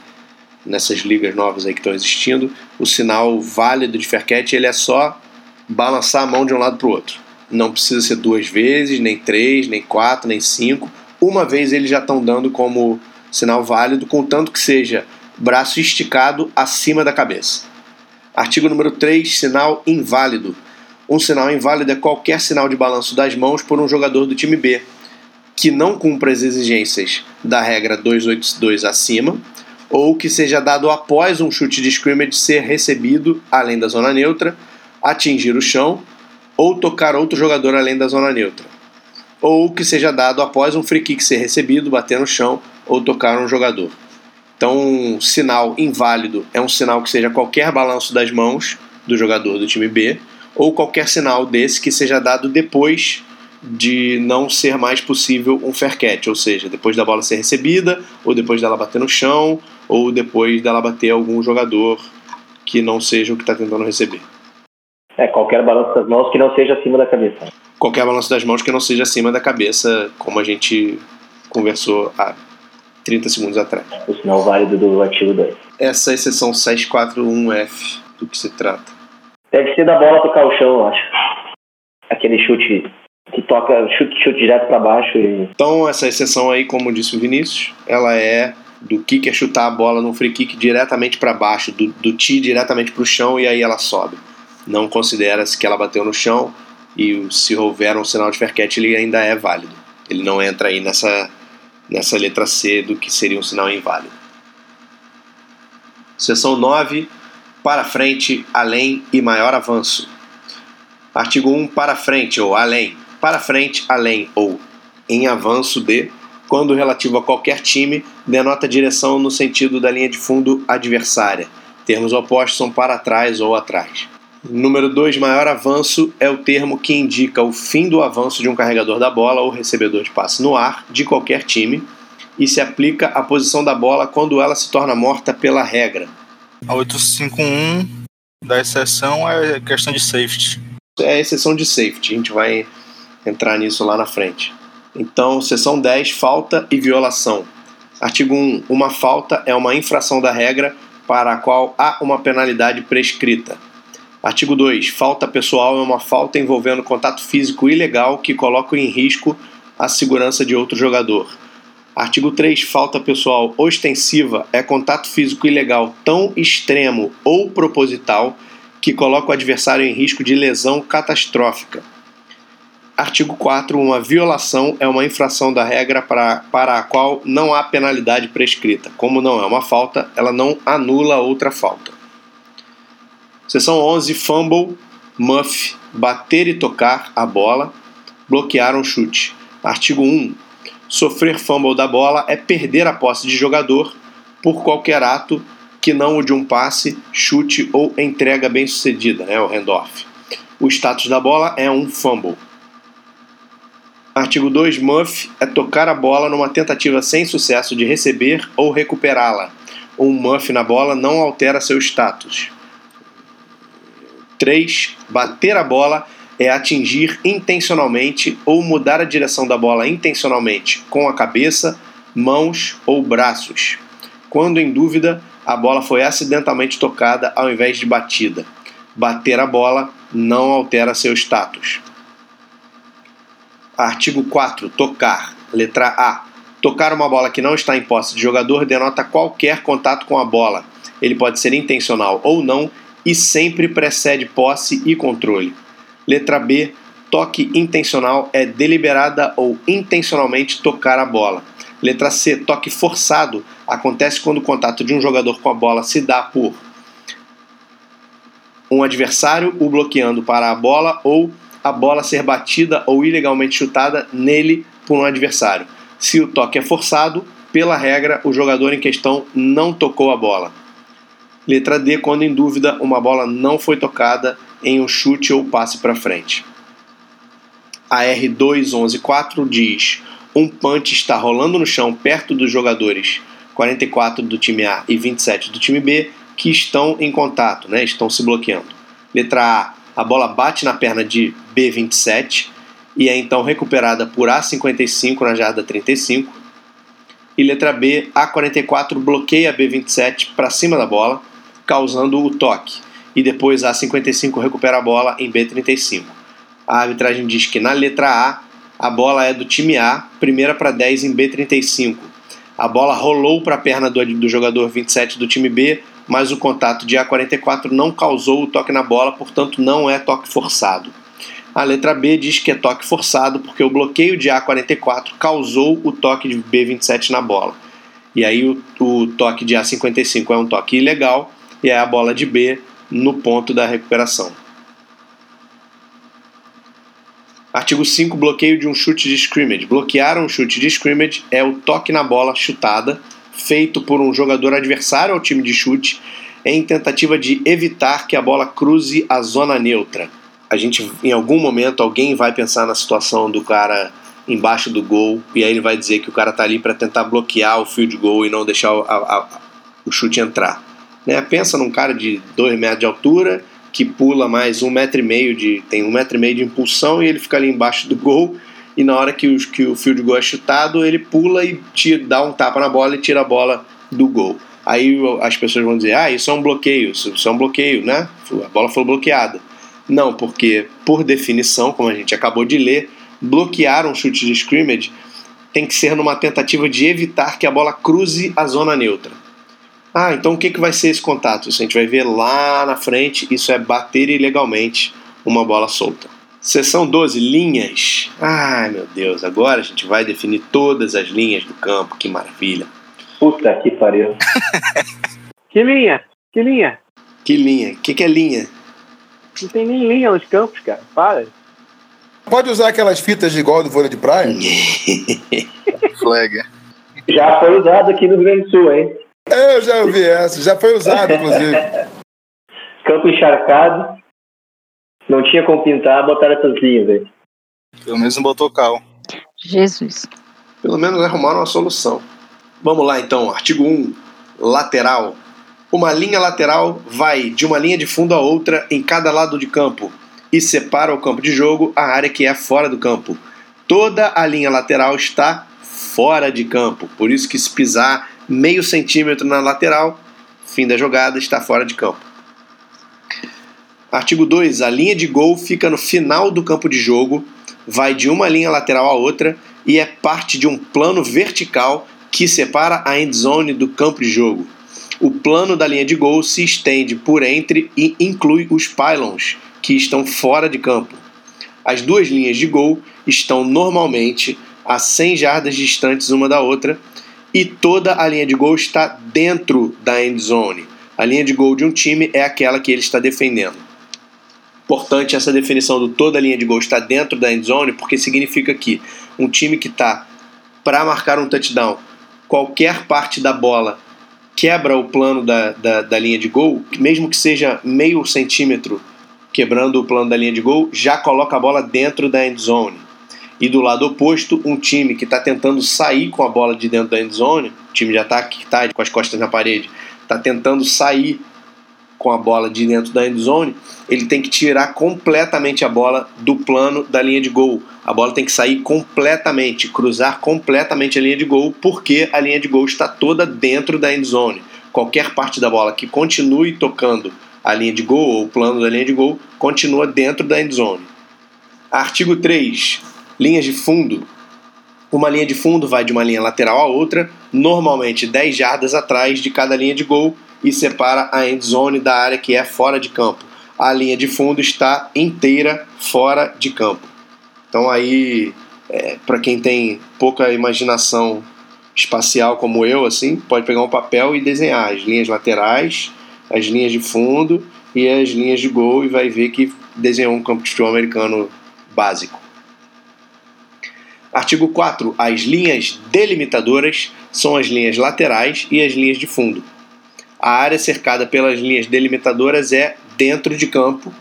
nessas ligas novas aí que estão existindo, o sinal válido de fair catch, ele é só balançar a mão de um lado para o outro. Não precisa ser duas vezes, nem três, nem quatro, nem cinco. Uma vez eles já estão dando como sinal válido, contanto que seja braço esticado acima da cabeça. Artigo número 3, sinal inválido um sinal inválido é qualquer sinal de balanço das mãos por um jogador do time B que não cumpra as exigências da regra 282 acima ou que seja dado após um chute de scrimmage ser recebido além da zona neutra, atingir o chão ou tocar outro jogador além da zona neutra. Ou que seja dado após um free kick ser recebido, bater no chão ou tocar um jogador. Então, um sinal inválido é um sinal que seja qualquer balanço das mãos do jogador do time B ou qualquer sinal desse que seja dado depois de não ser mais possível um fair catch, ou seja, depois da bola ser recebida, ou depois dela bater no chão, ou depois dela bater algum jogador que não seja o que está tentando receber. É, qualquer balanço das mãos que não seja acima da cabeça. Qualquer balanço das mãos que não seja acima da cabeça, como a gente conversou há 30 segundos atrás. O sinal válido do artigo 2. Essa exceção 641F do que se trata. Deve ser da bola tocar o chão, eu acho. Aquele chute que toca, chute, chute direto para baixo. E... Então, essa exceção aí, como disse o Vinícius, ela é do kick é chutar a bola no free kick diretamente para baixo, do, do tee diretamente para o chão e aí ela sobe. Não considera-se que ela bateu no chão e se houver um sinal de fair catch, ele ainda é válido. Ele não entra aí nessa, nessa letra C do que seria um sinal inválido. Seção 9 para frente, além e maior avanço. Artigo 1, para frente ou além. Para frente, além ou em avanço de, quando relativo a qualquer time, denota direção no sentido da linha de fundo adversária. Termos opostos são para trás ou atrás. Número 2, maior avanço é o termo que indica o fim do avanço de um carregador da bola ou recebedor de passe no ar de qualquer time e se aplica à posição da bola quando ela se torna morta pela regra. A 851 da exceção é questão de safety. É a exceção de safety, a gente vai entrar nisso lá na frente. Então, seção 10, falta e violação. Artigo 1. Uma falta é uma infração da regra para a qual há uma penalidade prescrita. Artigo 2. Falta pessoal é uma falta envolvendo contato físico ilegal que coloca em risco a segurança de outro jogador. Artigo 3. Falta pessoal ostensiva é contato físico ilegal tão extremo ou proposital que coloca o adversário em risco de lesão catastrófica. Artigo 4. Uma violação é uma infração da regra para, para a qual não há penalidade prescrita. Como não é uma falta, ela não anula outra falta. Seção 11. Fumble, muff, bater e tocar a bola, bloquear um chute. Artigo 1 Sofrer fumble da bola é perder a posse de jogador por qualquer ato que não o de um passe, chute ou entrega bem sucedida, né, o handoff. O status da bola é um fumble. Artigo 2. Muff é tocar a bola numa tentativa sem sucesso de receber ou recuperá-la. Um muff na bola não altera seu status. 3. Bater a bola é atingir intencionalmente ou mudar a direção da bola intencionalmente com a cabeça, mãos ou braços. Quando em dúvida, a bola foi acidentalmente tocada ao invés de batida. Bater a bola não altera seu status. Artigo 4. Tocar. Letra A. Tocar uma bola que não está em posse de jogador denota qualquer contato com a bola. Ele pode ser intencional ou não e sempre precede posse e controle. Letra B. Toque intencional é deliberada ou intencionalmente tocar a bola. Letra C. Toque forçado acontece quando o contato de um jogador com a bola se dá por um adversário o bloqueando para a bola ou a bola ser batida ou ilegalmente chutada nele por um adversário. Se o toque é forçado, pela regra, o jogador em questão não tocou a bola. Letra D, quando em dúvida, uma bola não foi tocada em um chute ou passe para frente. A R2114 diz: um punch está rolando no chão perto dos jogadores 44 do time A e 27 do time B que estão em contato, né, estão se bloqueando. Letra A, a bola bate na perna de B27 e é então recuperada por A55 na jarda 35. E letra B, A44 bloqueia B27 para cima da bola, causando o toque. E depois A55 recupera a bola em B35. A arbitragem diz que na letra A, a bola é do time A, primeira para 10 em B35. A bola rolou para a perna do, do jogador 27 do time B, mas o contato de A44 não causou o toque na bola, portanto não é toque forçado. A letra B diz que é toque forçado porque o bloqueio de A44 causou o toque de B27 na bola. E aí o, o toque de A55 é um toque ilegal e é a bola de B no ponto da recuperação. Artigo 5. Bloqueio de um chute de scrimmage. Bloquear um chute de scrimmage é o toque na bola chutada feito por um jogador adversário ao time de chute em tentativa de evitar que a bola cruze a zona neutra. A gente, em algum momento, alguém vai pensar na situação do cara embaixo do gol e aí ele vai dizer que o cara tá ali para tentar bloquear o field goal e não deixar a, a, o chute entrar. Né? Pensa num cara de 2 metros de altura que pula mais um metro e meio de tem um metro e meio de impulsão e ele fica ali embaixo do gol e na hora que o, que o field goal é chutado, ele pula e tira, dá um tapa na bola e tira a bola do gol. Aí as pessoas vão dizer, ah, isso é um bloqueio, isso é um bloqueio, né? A bola foi bloqueada. Não, porque, por definição, como a gente acabou de ler, bloquear um chute de scrimmage tem que ser numa tentativa de evitar que a bola cruze a zona neutra. Ah, então o que, que vai ser esse contato? Isso a gente vai ver lá na frente. Isso é bater ilegalmente uma bola solta. Seção 12, linhas. Ai meu Deus, agora a gente vai definir todas as linhas do campo, que maravilha. Puta que pariu. *laughs* que linha? Que linha? Que linha? O que, que é linha? Não tem nem linha nos campos, cara. Para. Pode usar aquelas fitas de igual do vôlei de praia? *laughs* Flag. Já foi usado aqui no Rio Grande do Sul, hein? É, eu já ouvi essa, já foi usado, inclusive. *laughs* Campo encharcado. Não tinha como pintar, botaram essas linhas aí. Pelo menos não botou cal. Jesus. Pelo menos arrumaram uma solução. Vamos lá então, artigo 1, lateral. Uma linha lateral vai de uma linha de fundo a outra em cada lado de campo e separa o campo de jogo a área que é fora do campo. Toda a linha lateral está fora de campo, por isso que se pisar meio centímetro na lateral, fim da jogada, está fora de campo. Artigo 2. A linha de gol fica no final do campo de jogo, vai de uma linha lateral a outra e é parte de um plano vertical que separa a end zone do campo de jogo. O plano da linha de gol se estende por entre e inclui os pylons, que estão fora de campo. As duas linhas de gol estão normalmente a 100 jardas distantes uma da outra e toda a linha de gol está dentro da end zone. A linha de gol de um time é aquela que ele está defendendo. Importante essa definição do toda a linha de gol está dentro da end zone, porque significa que um time que está para marcar um touchdown, qualquer parte da bola quebra o plano da, da, da, linha de gol, mesmo que seja meio centímetro quebrando o plano da linha de gol, já coloca a bola dentro da end zone. E do lado oposto, um time que está tentando sair com a bola de dentro da end zone, o time de ataque que está com as costas na parede, está tentando sair com a bola de dentro da end zone, ele tem que tirar completamente a bola do plano da linha de gol. A bola tem que sair completamente, cruzar completamente a linha de gol, porque a linha de gol está toda dentro da end zone. Qualquer parte da bola que continue tocando a linha de gol ou o plano da linha de gol continua dentro da end zone. Artigo 3. Linhas de fundo. Uma linha de fundo vai de uma linha lateral a outra, normalmente 10 jardas atrás de cada linha de gol e separa a end zone da área que é fora de campo. A linha de fundo está inteira fora de campo. Então aí, é, para quem tem pouca imaginação espacial como eu, assim, pode pegar um papel e desenhar as linhas laterais, as linhas de fundo e as linhas de gol e vai ver que desenhou um campo de futebol americano básico. Artigo 4. As linhas delimitadoras são as linhas laterais e as linhas de fundo. A área cercada pelas linhas delimitadoras é dentro de campo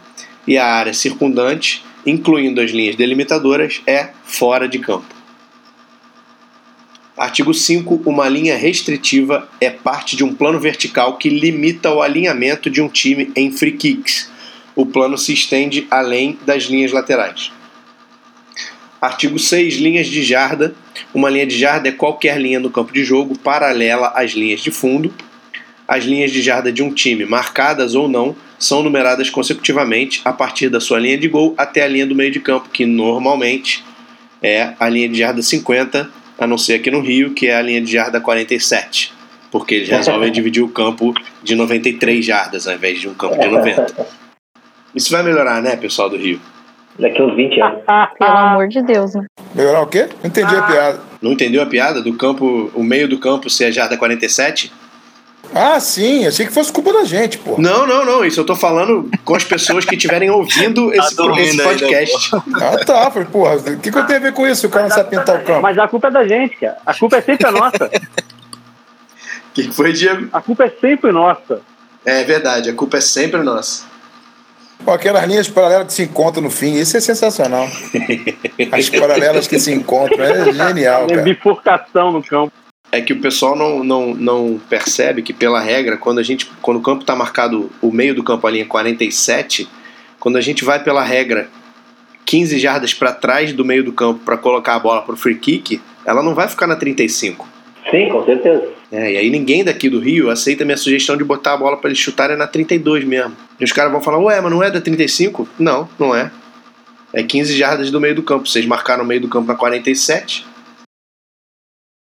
e a área circundante, incluindo as linhas delimitadoras, é fora de campo. Artigo 5. Uma linha restritiva é parte de um plano vertical que limita o alinhamento de um time em free kicks. O plano se estende além das linhas laterais. Artigo 6. Linhas de jarda. Uma linha de jarda é qualquer linha no campo de jogo paralela às linhas de fundo. As linhas de jarda de um time, marcadas ou não, são numeradas consecutivamente a partir da sua linha de gol até a linha do meio de campo, que normalmente é a linha de jarda 50, a não ser aqui no Rio, que é a linha de jarda 47. Porque eles resolvem *laughs* dividir o campo de 93 jardas ao invés de um campo de 90. Isso vai melhorar, né, pessoal do Rio? Daqui uns 20 anos. Pelo amor de Deus, né? Melhorar o quê? Não entendi a piada. Não entendeu a piada do campo, o meio do campo ser a jarda 47? Ah, sim, achei que fosse culpa da gente, pô. Não, não, não. Isso eu tô falando com as pessoas que estiverem ouvindo esse, dormindo esse ainda, podcast. Ah, tá. Falei, porra, o que, que eu tenho a ver com isso? O cara não sabe pintar o campo. Mas a culpa é da gente, cara. A culpa é sempre nossa. O *laughs* que foi, Diego? A culpa é sempre nossa. É verdade, a culpa é sempre nossa. Aquelas linhas paralelas que se encontram no fim, isso é sensacional. *laughs* As paralelas que se encontram, é genial, Tem cara. bifurcação no campo. É que o pessoal não, não, não percebe que, pela regra, quando, a gente, quando o campo está marcado, o meio do campo, a linha 47, quando a gente vai pela regra 15 jardas para trás do meio do campo para colocar a bola para o free kick, ela não vai ficar na 35. Sim, com certeza. É, e aí ninguém daqui do Rio aceita a minha sugestão de botar a bola para eles chutarem na 32 mesmo. E os caras vão falar, ué, mas não é da 35? Não, não é. É 15 jardas do meio do campo. Vocês marcaram o meio do campo na 47.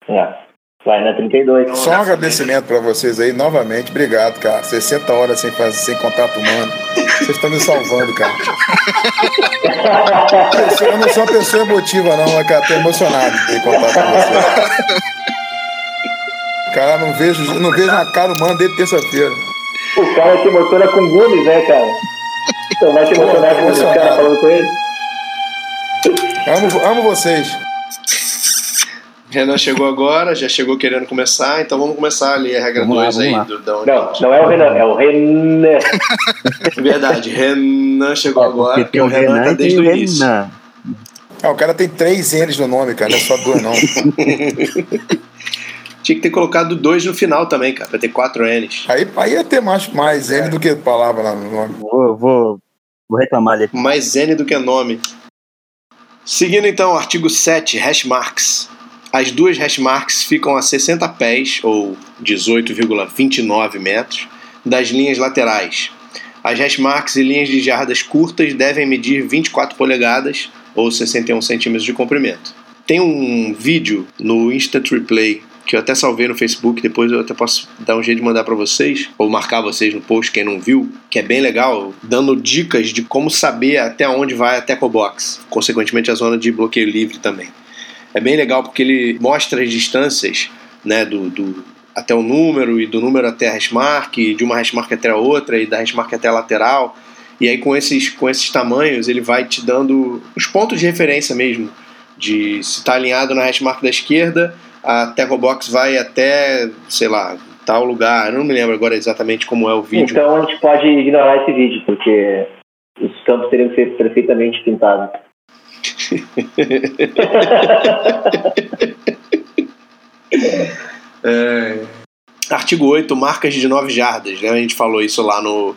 É. Vai na 32. Só um agradecimento pra vocês aí, novamente. Obrigado, cara. 60 horas sem, fazer, sem contato humano. Vocês estão me salvando, cara. *laughs* Eu não sou uma pessoa emotiva, não, mas, cara, tô emocionado de ter contato com vocês. Cara, não vejo, não vejo uma cara humana desde terça-feira. O cara se emociona com Goonies, né, cara? Então vai se emocionar com os caras falando com ele? Amo, amo vocês. Renan chegou agora, já chegou querendo começar, então vamos começar ali a regra Vamos lá, 2 aí. Do, da onde- Não, não é o Renan, é o Renan. *laughs* Verdade, Renan chegou agora, Porque porque o o Renan tá Renan e desde o o início. Renan. Ah, o cara tem três N's no nome, cara, não é só dois, não. *laughs* Tinha que ter colocado dois no final também, cara, pra ter quatro N's. Aí, aí ia ter mais, mais N do que palavra lá no nome. Vou, vou, vou reclamar ali. Mais N do que nome. Seguindo então, artigo 7, hashmarks. As duas hashmarks ficam a 60 pés, ou 18,29 metros, das linhas laterais. As hashmarks e linhas de jardas curtas devem medir 24 polegadas, ou 61 centímetros de comprimento. Tem um vídeo no Instant Replay que eu até salvei no Facebook, depois eu até posso dar um jeito de mandar para vocês, ou marcar vocês no post quem não viu, que é bem legal, dando dicas de como saber até onde vai a tackle box, consequentemente a zona de bloqueio livre também. É bem legal porque ele mostra as distâncias, né, do, do até o número e do número até a hashmark, e de uma hashmark até a outra e da hashmark até a lateral. E aí com esses com esses tamanhos ele vai te dando os pontos de referência mesmo, de se está alinhado na hashmark da esquerda, a tackle box vai até, sei lá, tal lugar. Eu não me lembro agora exatamente como é o vídeo. Então a gente pode ignorar esse vídeo, porque os campos teriam que ser perfeitamente pintados. *laughs* É. Artigo 8, marcas de 9 jardas. Né? A gente falou isso lá no,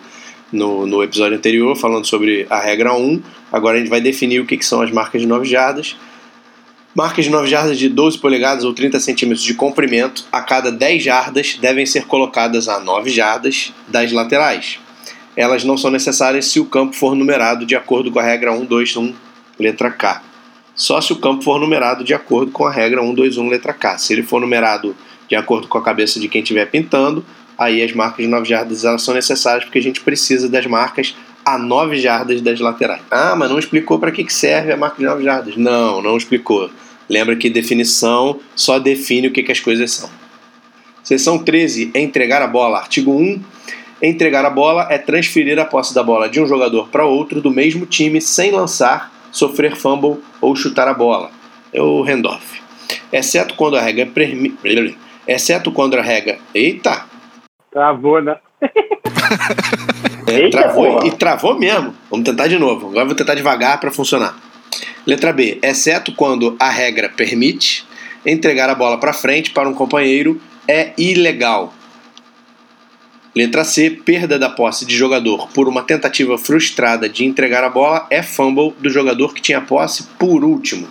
no, no, episódio anterior, falando sobre a regra 1. Agora a gente vai definir o que, que são as marcas de 9 jardas. Marcas de 9 jardas de 12 polegadas ou 30 centímetros de comprimento a cada 10 jardas devem ser colocadas a 9 jardas das laterais. Elas não são necessárias se o campo for numerado de acordo com a regra 1, 2, 1, letra K. Só se o campo for numerado de acordo com a regra 1, 2, 1, letra K. Se ele for numerado de acordo com a cabeça de quem estiver pintando, aí as marcas de 9 jardas elas são necessárias porque a gente precisa das marcas a 9 jardas das laterais. Ah, mas não explicou para que serve a marca de 9 jardas. Não, não explicou. Lembra que definição só define o que, que as coisas são. Seção 13 é entregar a bola. Artigo 1. Entregar a bola é transferir a posse da bola de um jogador para outro do mesmo time sem lançar, sofrer fumble ou chutar a bola. É o handoff. Exceto quando a regra permite. Exceto quando a regra. Eita! Travou, né? é, travou e travou mesmo. Vamos tentar de novo. Agora vou tentar devagar para funcionar. Letra B. Exceto quando a regra permite, entregar a bola para frente para um companheiro é ilegal. Letra C. Perda da posse de jogador por uma tentativa frustrada de entregar a bola é fumble do jogador que tinha posse por último.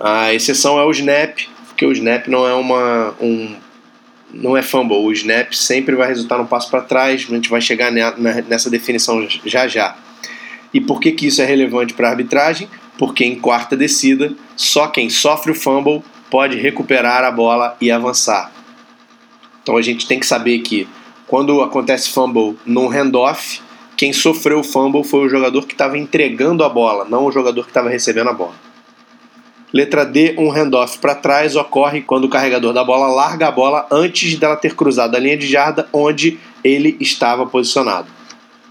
A exceção é o snap, porque o snap não é uma um, não é fumble. O snap sempre vai resultar num passo para trás. A gente vai chegar nessa definição já já. E por que, que isso é relevante para a arbitragem? Porque em quarta descida, só quem sofre o fumble pode recuperar a bola e avançar. Então a gente tem que saber que quando acontece fumble num handoff, quem sofreu o fumble foi o jogador que estava entregando a bola, não o jogador que estava recebendo a bola. Letra D, um handoff para trás ocorre quando o carregador da bola larga a bola antes dela ter cruzado a linha de jarda onde ele estava posicionado.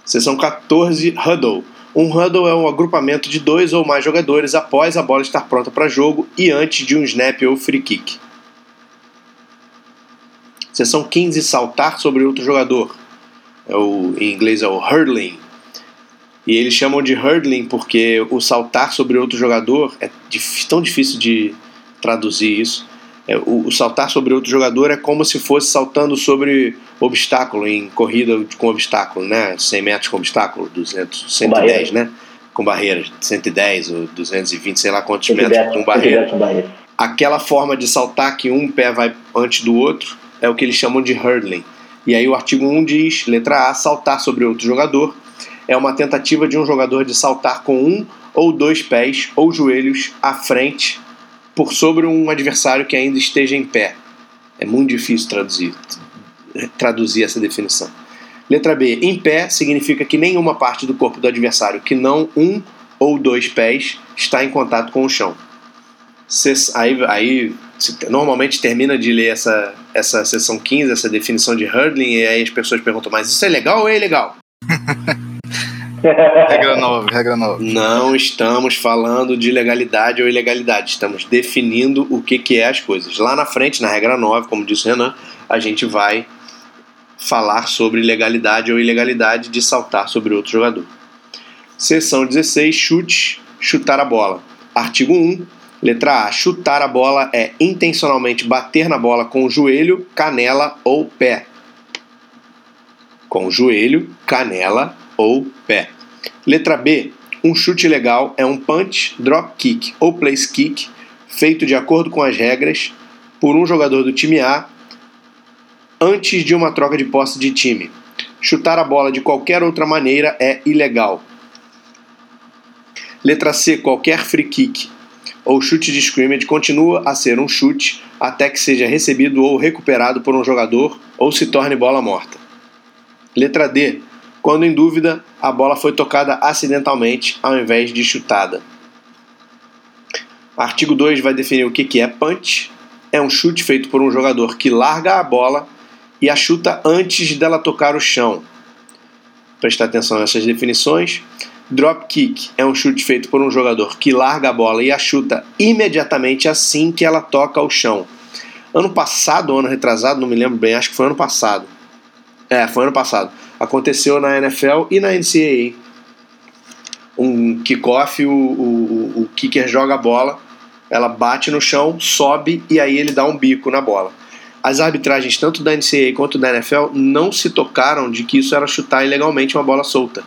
Seção 14, huddle. Um huddle é um agrupamento de dois ou mais jogadores após a bola estar pronta para jogo e antes de um snap ou free kick. Seção 15, saltar sobre outro jogador. É o, em inglês é o hurdling. E eles chamam de hurdling porque o saltar sobre outro jogador é tão difícil de traduzir isso. É, o, o, saltar sobre outro jogador é como se fosse saltando sobre obstáculo em corrida com obstáculo, né? 100 metros com obstáculo, 200, 110, né? Com barreiras, 110 ou 220, sei lá quantos metros com barreira. barreira. Aquela forma de saltar que um pé vai antes do outro é o que eles chamam de hurdling. E aí o artigo 1 diz, letra A, saltar sobre outro jogador é uma tentativa de um jogador de saltar com um ou dois pés ou joelhos à frente por sobre um adversário que ainda esteja em pé. É muito difícil traduzir, traduzir essa definição. Letra B. Em pé significa que nenhuma parte do corpo do adversário que não um ou dois pés está em contato com o chão. Aí, aí normalmente termina de ler essa, essa seção 15, essa definição de hurdling, e aí as pessoas perguntam, mas isso é legal ou é ilegal? *laughs* regra nova, regra nova. Não estamos falando de legalidade ou ilegalidade, estamos definindo o que, que é as coisas. Lá na frente, na regra 9, como disse o Renan, a gente vai falar sobre legalidade ou ilegalidade de saltar sobre outro jogador. Seção 16, chute, chutar a bola. Artigo 1, letra A, chutar a bola é intencionalmente bater na bola com o joelho, canela ou pé. Com o joelho, canela ou pé. Letra B. Um chute legal é um punch, drop kick ou place kick feito de acordo com as regras por um jogador do time A antes de uma troca de posse de time. Chutar a bola de qualquer outra maneira é ilegal. Letra C. Qualquer free kick ou chute de scrimmage continua a ser um chute até que seja recebido ou recuperado por um jogador ou se torne bola morta. Letra D. Quando em dúvida, a bola foi tocada acidentalmente ao invés de chutada. Artigo 2 vai definir o que é punch. É um chute feito por um jogador que larga a bola e a chuta antes dela tocar o chão. Prestar atenção nessas definições. Drop kick é um chute feito por um jogador que larga a bola e a chuta imediatamente assim que ela toca o chão. Ano passado, ano retrasado, não me lembro bem, acho que foi ano passado. É, foi ano passado aconteceu na NFL e na NCAA. Um kickoff, o, o, o kicker joga a bola, ela bate no chão, sobe e aí ele dá um bico na bola. as arbitragens, tanto da NCAA quanto da NFL, não se tocaram de que isso era chutar ilegalmente uma bola solta.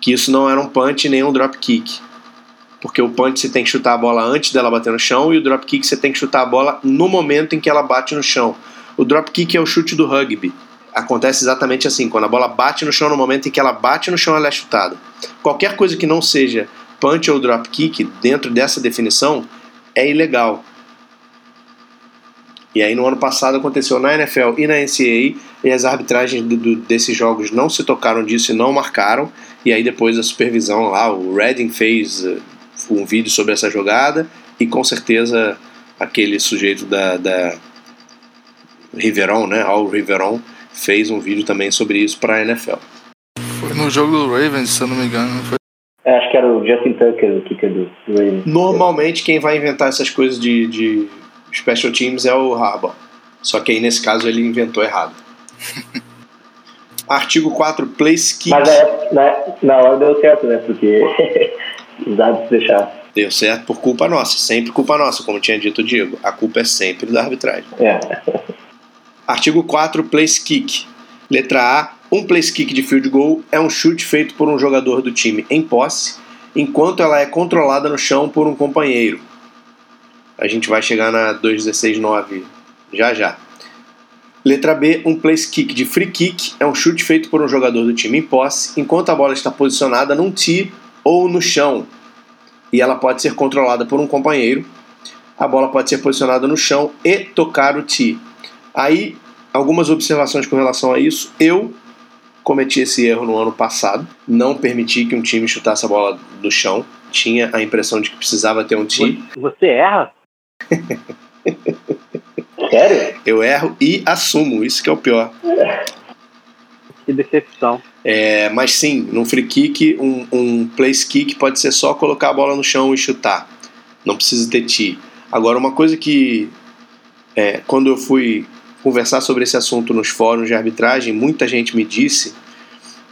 Que isso não era um punch nem um drop kick. Porque o punch você tem que chutar a bola antes dela bater no chão e o drop kick você tem que chutar a bola no momento em que ela bate no chão. O drop kick é o chute do rugby. Acontece exatamente assim, quando a bola bate no chão no momento em que ela bate no chão ela é chutada. Qualquer coisa que não seja punch ou drop kick dentro dessa definição é ilegal. E aí no ano passado aconteceu na NFL e na NCAA e as arbitragens do, do, desses jogos não se tocaram disso e não marcaram. E aí depois a supervisão lá, o Redding fez uh, um vídeo sobre essa jogada e com certeza aquele sujeito da, da Riveron, né, Al Riveron, fez um vídeo também sobre isso para a NFL. Foi no jogo do Ravens, se eu não me engano, não foi? É, acho que era o Justin Tucker, o kicker do Ravens. Normalmente quem vai inventar essas coisas de, de special teams é o Harbaugh. Só que aí nesse caso ele inventou errado. *laughs* Artigo 4, place kick. Mas é, na, na hora deu certo, né? Porque *laughs* os árbitros deixaram. Deu certo por culpa nossa, sempre culpa nossa, como tinha dito o Diego. A culpa é sempre da arbitragem. É. Artigo 4, place kick. Letra A, um place kick de field goal é um chute feito por um jogador do time em posse, enquanto ela é controlada no chão por um companheiro. A gente vai chegar na 2.16.9 já já. Letra B, um place kick de free kick é um chute feito por um jogador do time em posse, enquanto a bola está posicionada num tee ou no chão. E ela pode ser controlada por um companheiro. A bola pode ser posicionada no chão e tocar o tee. Aí, algumas observações com relação a isso. Eu cometi esse erro no ano passado. Não permiti que um time chutasse a bola do chão. Tinha a impressão de que precisava ter um tee. Você erra? *laughs* Sério? Eu erro e assumo, isso que é o pior. Que decepção. É, mas sim, num free kick, um, um place kick pode ser só colocar a bola no chão e chutar. Não precisa ter tee. Agora, uma coisa que é, quando eu fui conversar sobre esse assunto nos fóruns de arbitragem, muita gente me disse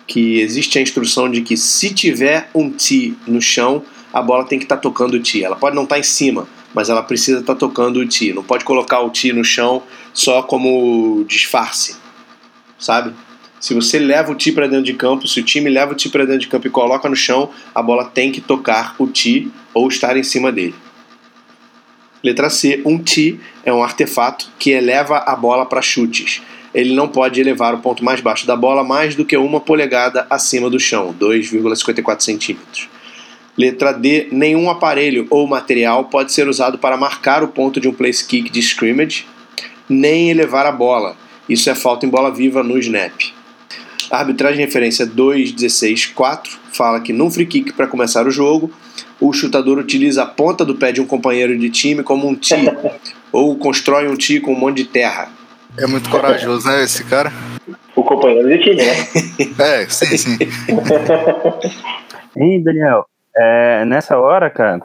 que existe a instrução de que se tiver um tee no chão, a bola tem que estar tocando o tee. Ela pode não estar em cima, mas ela precisa estar tocando o tee. Não pode colocar o tee no chão só como disfarce, sabe? Se você leva o tee para dentro de campo, se o time leva o tee para dentro de campo e coloca no chão, a bola tem que tocar o tee ou estar em cima dele. Letra C, um tee é um artefato que eleva a bola para chutes. Ele não pode elevar o ponto mais baixo da bola mais do que uma polegada acima do chão, 2,54 centímetros. Letra D, nenhum aparelho ou material pode ser usado para marcar o ponto de um place kick de scrimmage, nem elevar a bola. Isso é falta em bola viva no snap. A arbitragem referência 2.16.4 fala que num free kick para começar o jogo, o chutador utiliza a ponta do pé de um companheiro de time como um tee, *laughs* ou constrói um tee com um monte de terra. É muito corajoso, né, esse cara? O companheiro de time, né? *laughs* É, sim, sim. *laughs* Hein, Daniel? É, nessa hora, cara,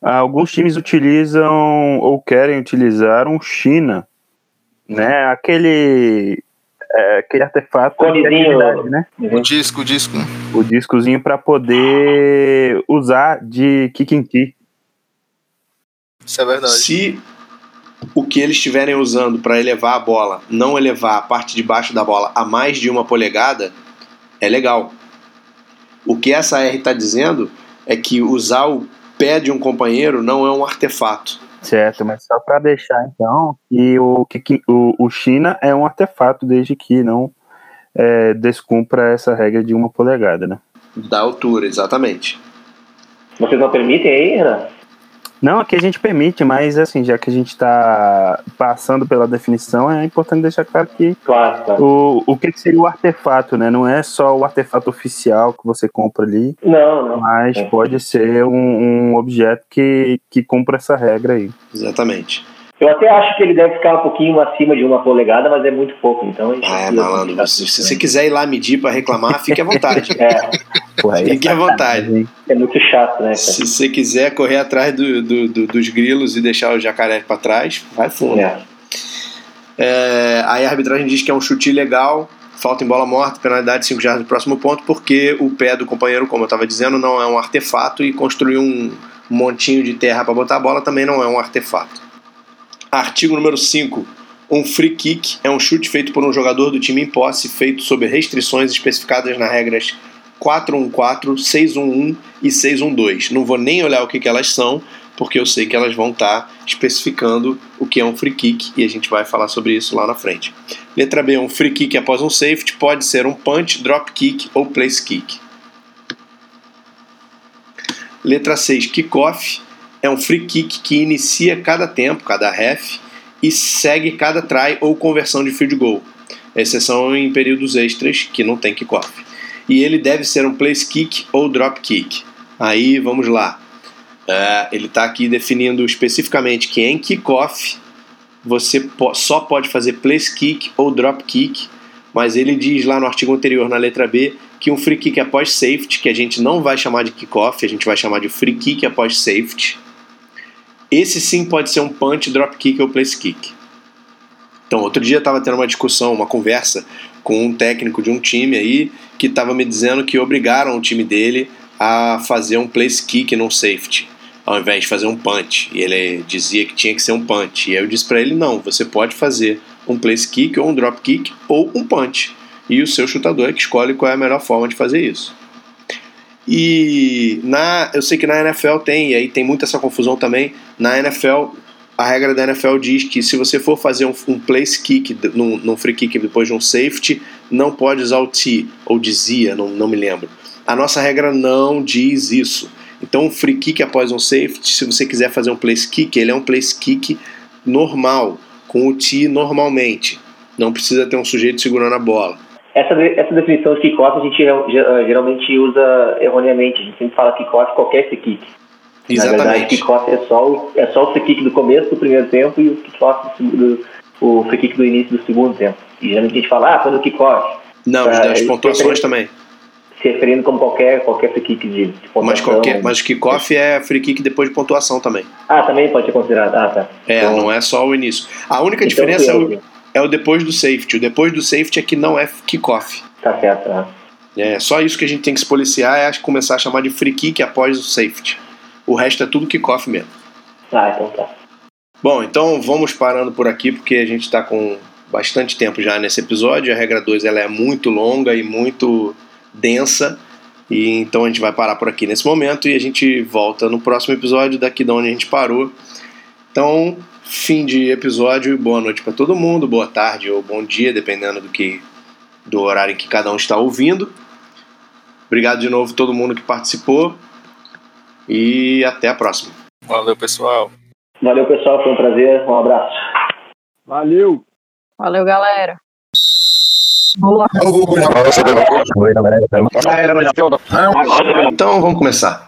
alguns times utilizam ou querem utilizar um China, né? Aquele é, aquele artefato de Conezinho. né? O disco, o disco. O discozinho para poder usar de kick and key. Isso é verdade. Se o que eles estiverem usando para elevar a bola não elevar a parte de baixo da bola a mais de uma polegada, é legal. O que essa R está dizendo é que usar o pé de um companheiro não é um artefato. Certo, mas só para deixar então que o, que, o, o China é um artefato desde que não é, descumpra essa regra de uma polegada, né? Da altura, exatamente. Vocês não permitem aí, Renan? Não, aqui a gente permite, mas assim, já que a gente está passando pela definição, é importante deixar claro que Claro, claro. o, o que seria o artefato, né? Não é só o artefato oficial que você compra ali, Não, não. mas É. pode ser um, um objeto que, que cumpra essa regra aí. Exatamente. Eu até acho que ele deve ficar um pouquinho acima de uma polegada, mas é muito pouco. Então, Ah, é malandro. Se, se você quiser ir lá medir para reclamar, fique à vontade. *laughs* É, aí é Fique à vontade. é muito chato, né, cara? Se você quiser correr atrás do- do- do- dos grilos e deixar o jacaré para trás, vai fundo. É. É, aí a arbitragem diz que é um chute ilegal, falta em bola morta, penalidade 5 jardas do próximo ponto, porque o pé do companheiro, como eu estava dizendo, não é um artefato e construir um montinho de terra para botar a bola também não é um artefato. Artigo número 5. Um free kick é um chute feito por um jogador do time em posse, feito sob restrições especificadas nas regras 414, 611 e 612. Não vou nem olhar o que, que elas são, porque eu sei que elas vão estar tá especificando o que é um free kick e a gente vai falar sobre isso lá na frente. Letra B, um free kick após um safety pode ser um punch, drop kick ou place kick. Letra 6, kickoff é um free kick que inicia cada tempo, cada ref, e segue cada try ou conversão de field goal, exceção em períodos extras que não tem kickoff. E ele deve ser um place kick ou drop kick. Aí vamos lá. Uh, ele está aqui definindo especificamente que em kickoff você po só pode fazer place kick ou drop kick, mas ele diz lá no artigo anterior, na letra B, que um free kick após safety, que a gente não vai chamar de kickoff, a gente vai chamar de free kick após safety, esse sim pode ser um punch, drop kick ou place kick. Então, outro dia eu estava tendo uma discussão, uma conversa com um técnico de um time aí que estava me dizendo que obrigaram o time dele a fazer um place kick num safety, ao invés de fazer um punch. E ele dizia que tinha que ser um punch. E aí eu disse para ele: não, você pode fazer um place kick ou um drop kick ou um punch. E o seu chutador é que escolhe qual é a melhor forma de fazer isso. E na, eu sei que na NFL tem, e aí tem muita essa confusão também. Na NFL, a regra da NFL diz que se você for fazer um, um place kick num, num, free kick depois de um safety, não pode usar o T, ou dizia, não, não me lembro. A nossa regra não diz isso. Então, um free kick após um safety, se você quiser fazer um place kick, ele é um place kick normal, com o T normalmente. Não precisa ter um sujeito segurando a bola. Essa, essa definição de kickoff a gente geralmente usa erroneamente. A gente sempre fala kickoff qualquer free kick. Exatamente. Na verdade, kickoff é só, o, é só o free kick do começo do primeiro tempo e o kickoff do, o free kick do início do segundo tempo. E geralmente a gente fala, ah, quando o kickoff. Não, pra, das pontuações também. Se referindo como qualquer, qualquer free kick de, de pontuação. Mas, qualquer, mas kickoff é free kick depois de pontuação também. Ah, também pode ser considerado. Ah, tá. É, então, não é só o início. A única então, diferença é o, é o depois do safety. O depois do safety é que não é kickoff. Tá certo, né? É, só isso que a gente tem que se policiar é começar a chamar de free kick após o safety. O resto é tudo kickoff mesmo. Ah, então tá. Bom, então vamos parando por aqui porque a gente está com bastante tempo já nesse episódio. A regra 2 ela é muito longa e muito densa. E então a gente vai parar por aqui nesse momento e a gente volta no próximo episódio daqui de onde a gente parou. Então, fim de episódio e boa noite para todo mundo, boa tarde ou bom dia, dependendo do que do horário em que cada um está ouvindo. Obrigado de novo a todo mundo que participou e até a próxima. Valeu, pessoal. Valeu, pessoal, foi um prazer. Um abraço. Valeu. Valeu, galera. Boa. Então vamos começar.